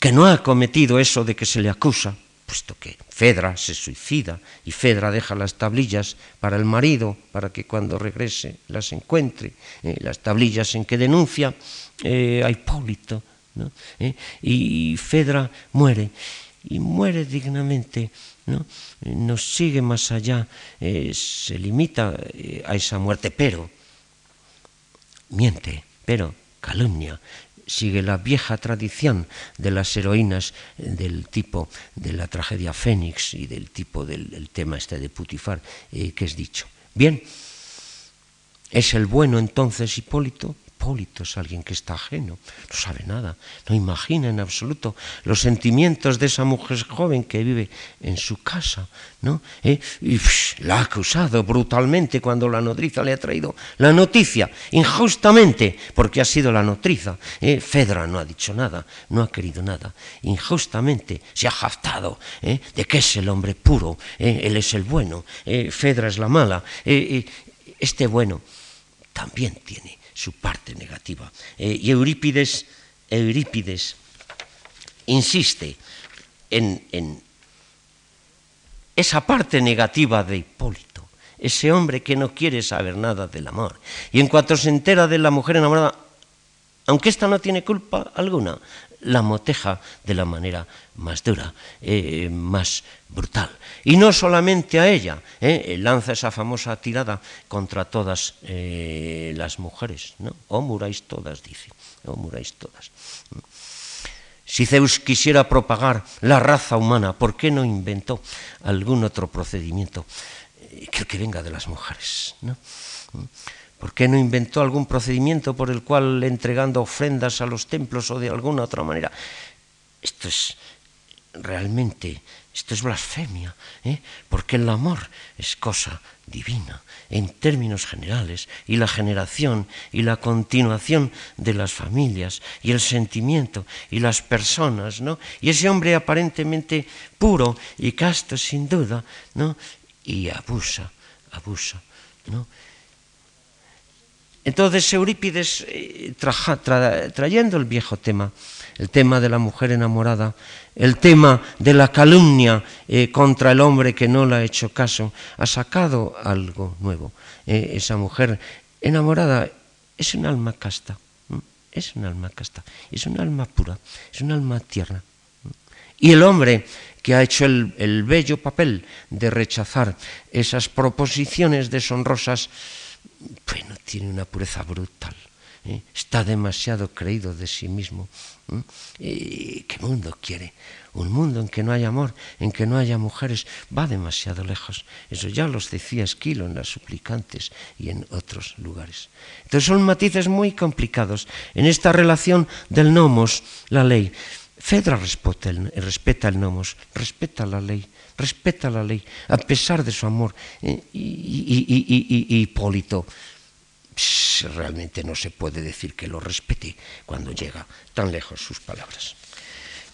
que no ha cometido eso de que se le acusa, puesto que Fedra se suicida y Fedra deja las tablillas para el marido, para que cuando regrese las encuentre, eh, las tablillas en que denuncia eh, a Hipólito, eh, y Fedra muere, y muere dignamente, ¿no? no sigue más allá, se limita a esa muerte, pero miente, pero calumnia, sigue la vieja tradición de las heroínas del tipo de la tragedia Fénix y del tipo del tema este de Putifar eh, que es dicho. Bien, ¿es el bueno entonces Hipólito? Hipólito es alguien que está ajeno, no sabe nada, no imagina en absoluto los sentimientos de esa mujer joven que vive en su casa, ¿no? ¿Eh? Y la ha acusado brutalmente cuando la nodriza le ha traído la noticia, injustamente, porque ha sido la nodriza. ¿eh? Fedra no ha dicho nada, no ha querido nada, injustamente se ha jactado ¿eh? de que es el hombre puro, él es el bueno, Fedra es la mala, este bueno también tiene su parte negativa. Eh, y Eurípides, Eurípides insiste en, en esa parte negativa de Hipólito, ese hombre que no quiere saber nada del amor. Y en cuanto se entera de la mujer enamorada, aunque ésta no tiene culpa alguna, la moteja de la manera más dura, eh, más brutal. Y no solamente a ella, eh, lanza esa famosa tirada contra todas eh, las mujeres, ¿no? O muráis todas, dice, o muráis todas. Si Zeus quisiera propagar la raza humana, ¿por qué no inventó algún otro procedimiento que que venga de las mujeres? ¿no? ¿Por qué no inventó algún procedimiento por el cual entregando ofrendas a los templos o de alguna otra manera? Esto es realmente, esto es blasfemia, ¿eh? porque el amor es cosa divina en términos generales y la generación y la continuación de las familias y el sentimiento y las personas, ¿no? Y ese hombre aparentemente puro y casto sin duda, ¿no? Y abusa, abusa, ¿no? Entonces Eurípides, eh, trayendo el viejo tema, el tema de la mujer enamorada, el tema de la calumnia eh, contra el hombre que no le ha hecho caso, ha sacado algo nuevo. Eh, esa mujer enamorada es un alma casta, es un alma casta, es un alma pura, es un alma tierna. Y el hombre que ha hecho el, el bello papel de rechazar esas proposiciones deshonrosas, bueno, tiene una pureza brutal. ¿eh? Está demasiado creído de sí mismo. ¿eh? ¿Qué mundo quiere? Un mundo en que no haya amor, en que no haya mujeres, va demasiado lejos. Eso ya los decía Esquilo en las suplicantes y en otros lugares. Entonces son matices muy complicados en esta relación del nomos, la ley. Fedra respeta el, respeta el nomos, respeta la ley respeta la ley, a pesar de su amor. Eh, y, Hipólito realmente no se puede decir que lo respete cuando llega tan lejos sus palabras.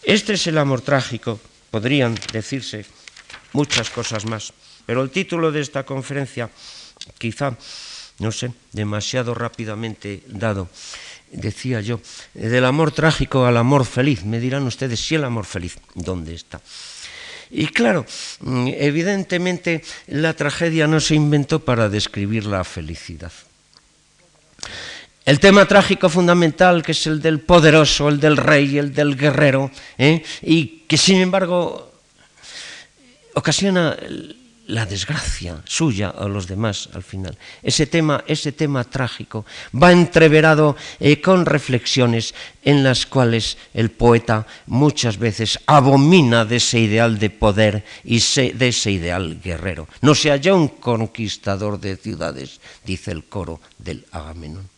Este es el amor trágico, podrían decirse muchas cosas más, pero el título de esta conferencia, quizá, no sé, demasiado rápidamente dado, decía yo, del amor trágico al amor feliz. Me dirán ustedes, si el amor feliz, ¿dónde está? Y claro, mm, evidentemente la tragedia no se inventó para describir la felicidad. El tema trágico fundamental, que es el del poderoso, el del rey, el del guerrero, ¿eh? y que sin embargo ocasiona la desgracia suya o los demás al final. Ese tema, ese tema trágico va entreverado eh, con reflexiones en las cuales el poeta muchas veces abomina de ese ideal de poder y de ese ideal guerrero. No sea ya un conquistador de ciudades, dice el coro del Agamenón.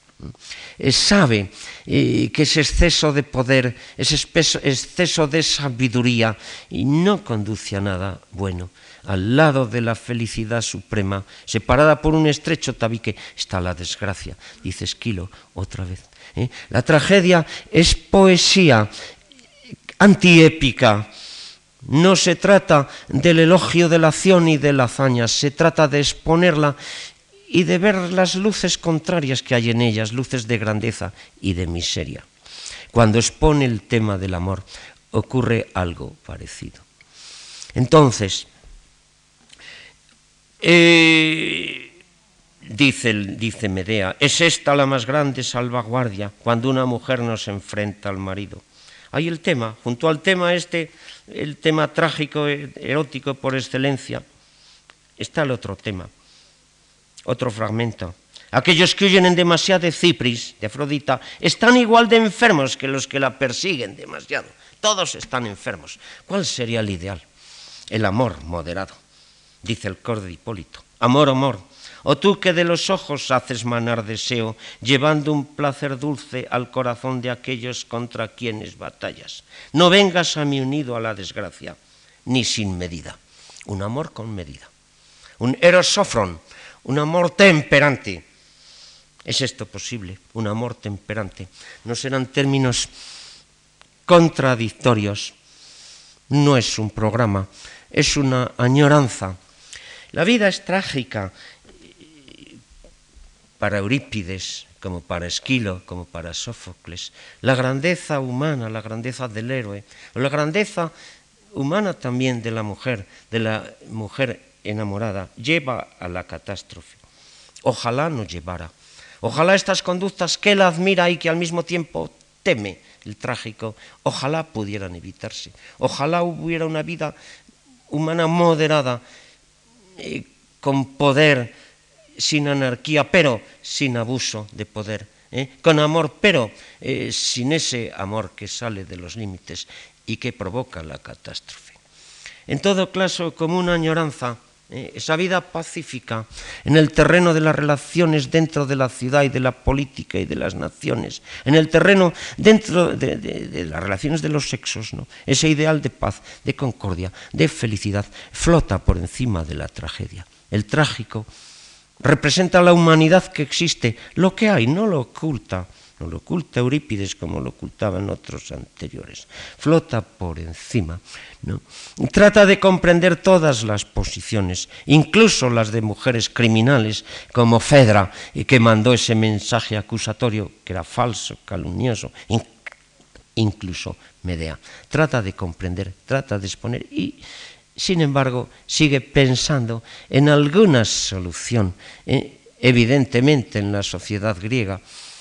Eh, sabe eh, que ese exceso de poder, ese exceso de sabiduría, no conduce a nada bueno al lado de la felicidad suprema, separada por un estrecho tabique, está la desgracia, dice Esquilo otra vez. ¿eh? La tragedia es poesía antiépica. No se trata del elogio de la acción y de la hazaña, se trata de exponerla y de ver las luces contrarias que hay en ellas, luces de grandeza y de miseria. Cuando expone el tema del amor, ocurre algo parecido. Entonces, eh, dice, dice Medea, es esta la más grande salvaguardia cuando una mujer nos enfrenta al marido. Hay el tema, junto al tema este, el tema trágico, erótico por excelencia, está el otro tema, otro fragmento. Aquellos que huyen en demasiado de Cipris, de Afrodita, están igual de enfermos que los que la persiguen demasiado. Todos están enfermos. ¿Cuál sería el ideal? El amor moderado dice el coro de Hipólito. Amor, amor, o tú que de los ojos haces manar deseo, llevando un placer dulce al corazón de aquellos contra quienes batallas. No vengas a mí unido a la desgracia, ni sin medida. Un amor con medida. Un erosofron, un amor temperante. ¿Es esto posible? Un amor temperante. No serán términos contradictorios. No es un programa, es una añoranza la vida es trágica para Eurípides, como para Esquilo, como para Sófocles. La grandeza humana, la grandeza del héroe, la grandeza humana también de la mujer, de la mujer enamorada, lleva a la catástrofe. Ojalá no llevara. Ojalá estas conductas que él admira y que al mismo tiempo teme, el trágico, ojalá pudieran evitarse. Ojalá hubiera una vida humana moderada, eh, con poder, sin anarquía, pero sin abuso de poder, eh, con amor, pero eh, sin ese amor que sale de los límites y que provoca la catástrofe. En todo caso, como una añoranza, eh, esa vida pacífica en el terreno de las relaciones dentro de la ciudad y de la política y de las naciones, en el terreno dentro de, las relaciones de los sexos, ¿no? ese ideal de paz, de concordia, de felicidad, flota por encima de la tragedia. El trágico representa la humanidad que existe, lo que hay, no lo oculta, lo oculta Eurípides como lo ocultaban otros anteriores. Flota por encima. ¿no? Trata de comprender todas las posiciones, incluso las de mujeres criminales como Fedra, que mandó ese mensaje acusatorio que era falso, calumnioso, incluso Medea. Trata de comprender, trata de exponer y sin embargo, sigue pensando en alguna solución, eh, evidentemente en la sociedad griega,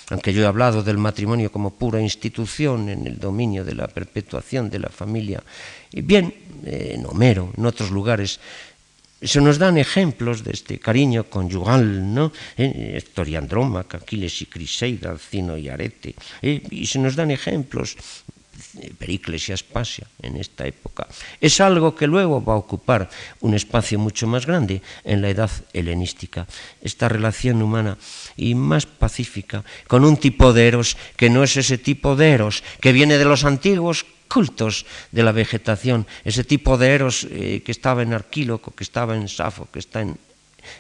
aunque yo he hablado del matrimonio como pura institución en el dominio de la perpetuación de la familia, y bien, eh, en Homero, en otros lugares, se nos dan ejemplos de este cariño conyugal, ¿no? Eh, Aquiles y Criseida, Alcino y Arete, eh, y se nos dan ejemplos Pericles y Aspasia en esta época, es algo que luego va a ocupar un espacio mucho más grande en la edad helenística. Esta relación humana y más pacífica con un tipo de eros que no es ese tipo de eros que viene de los antiguos cultos de la vegetación, ese tipo de eros eh, que estaba en Arquíloco, que estaba en Safo, que está en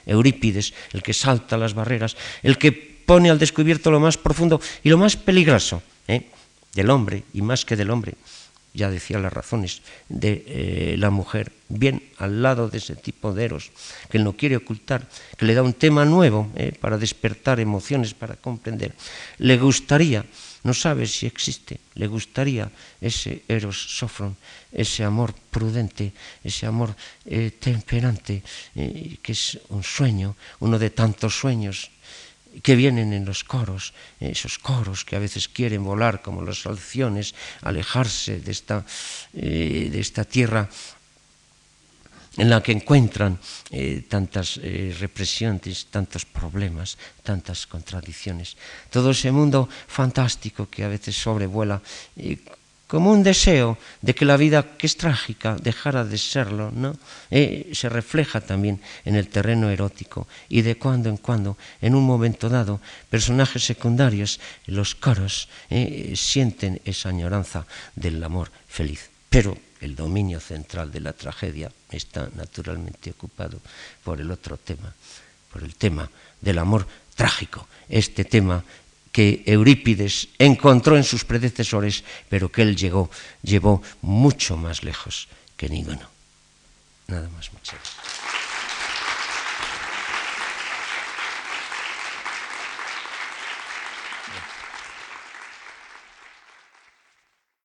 Eurípides, el que salta las barreras, el que pone al descubierto lo más profundo y lo más peligroso. ¿eh? Del hombre y más que del hombre, ya decía las razones de eh, la mujer, bien al lado de ese tipo de eros que no quiere ocultar, que le da un tema nuevo eh, para despertar emociones, para comprender. Le gustaría, no sabe si existe, le gustaría ese eros sofron, ese amor prudente, ese amor eh, temperante, que es un sueño, uno de tantos sueños que vienen en los coros, esos coros que a veces quieren volar como las alciones, alejarse de esta, eh, de esta tierra en la que encuentran eh, tantas eh, represiones, tantos problemas, tantas contradicciones. Todo ese mundo fantástico que a veces sobrevuela como un deseo de que la vida, que es trágica, dejara de serlo, ¿no? Eh, se refleja también en el terreno erótico y de cuando en cuando, en un momento dado, personajes secundarios, los coros, eh, sienten esa añoranza del amor feliz. Pero el dominio central de la tragedia está naturalmente ocupado por el otro tema, por el tema del amor trágico, este tema que Eurípides encontró en sus predecesores, pero que él llegó, llevó mucho más lejos que ninguno. Nada más, muchas gracias.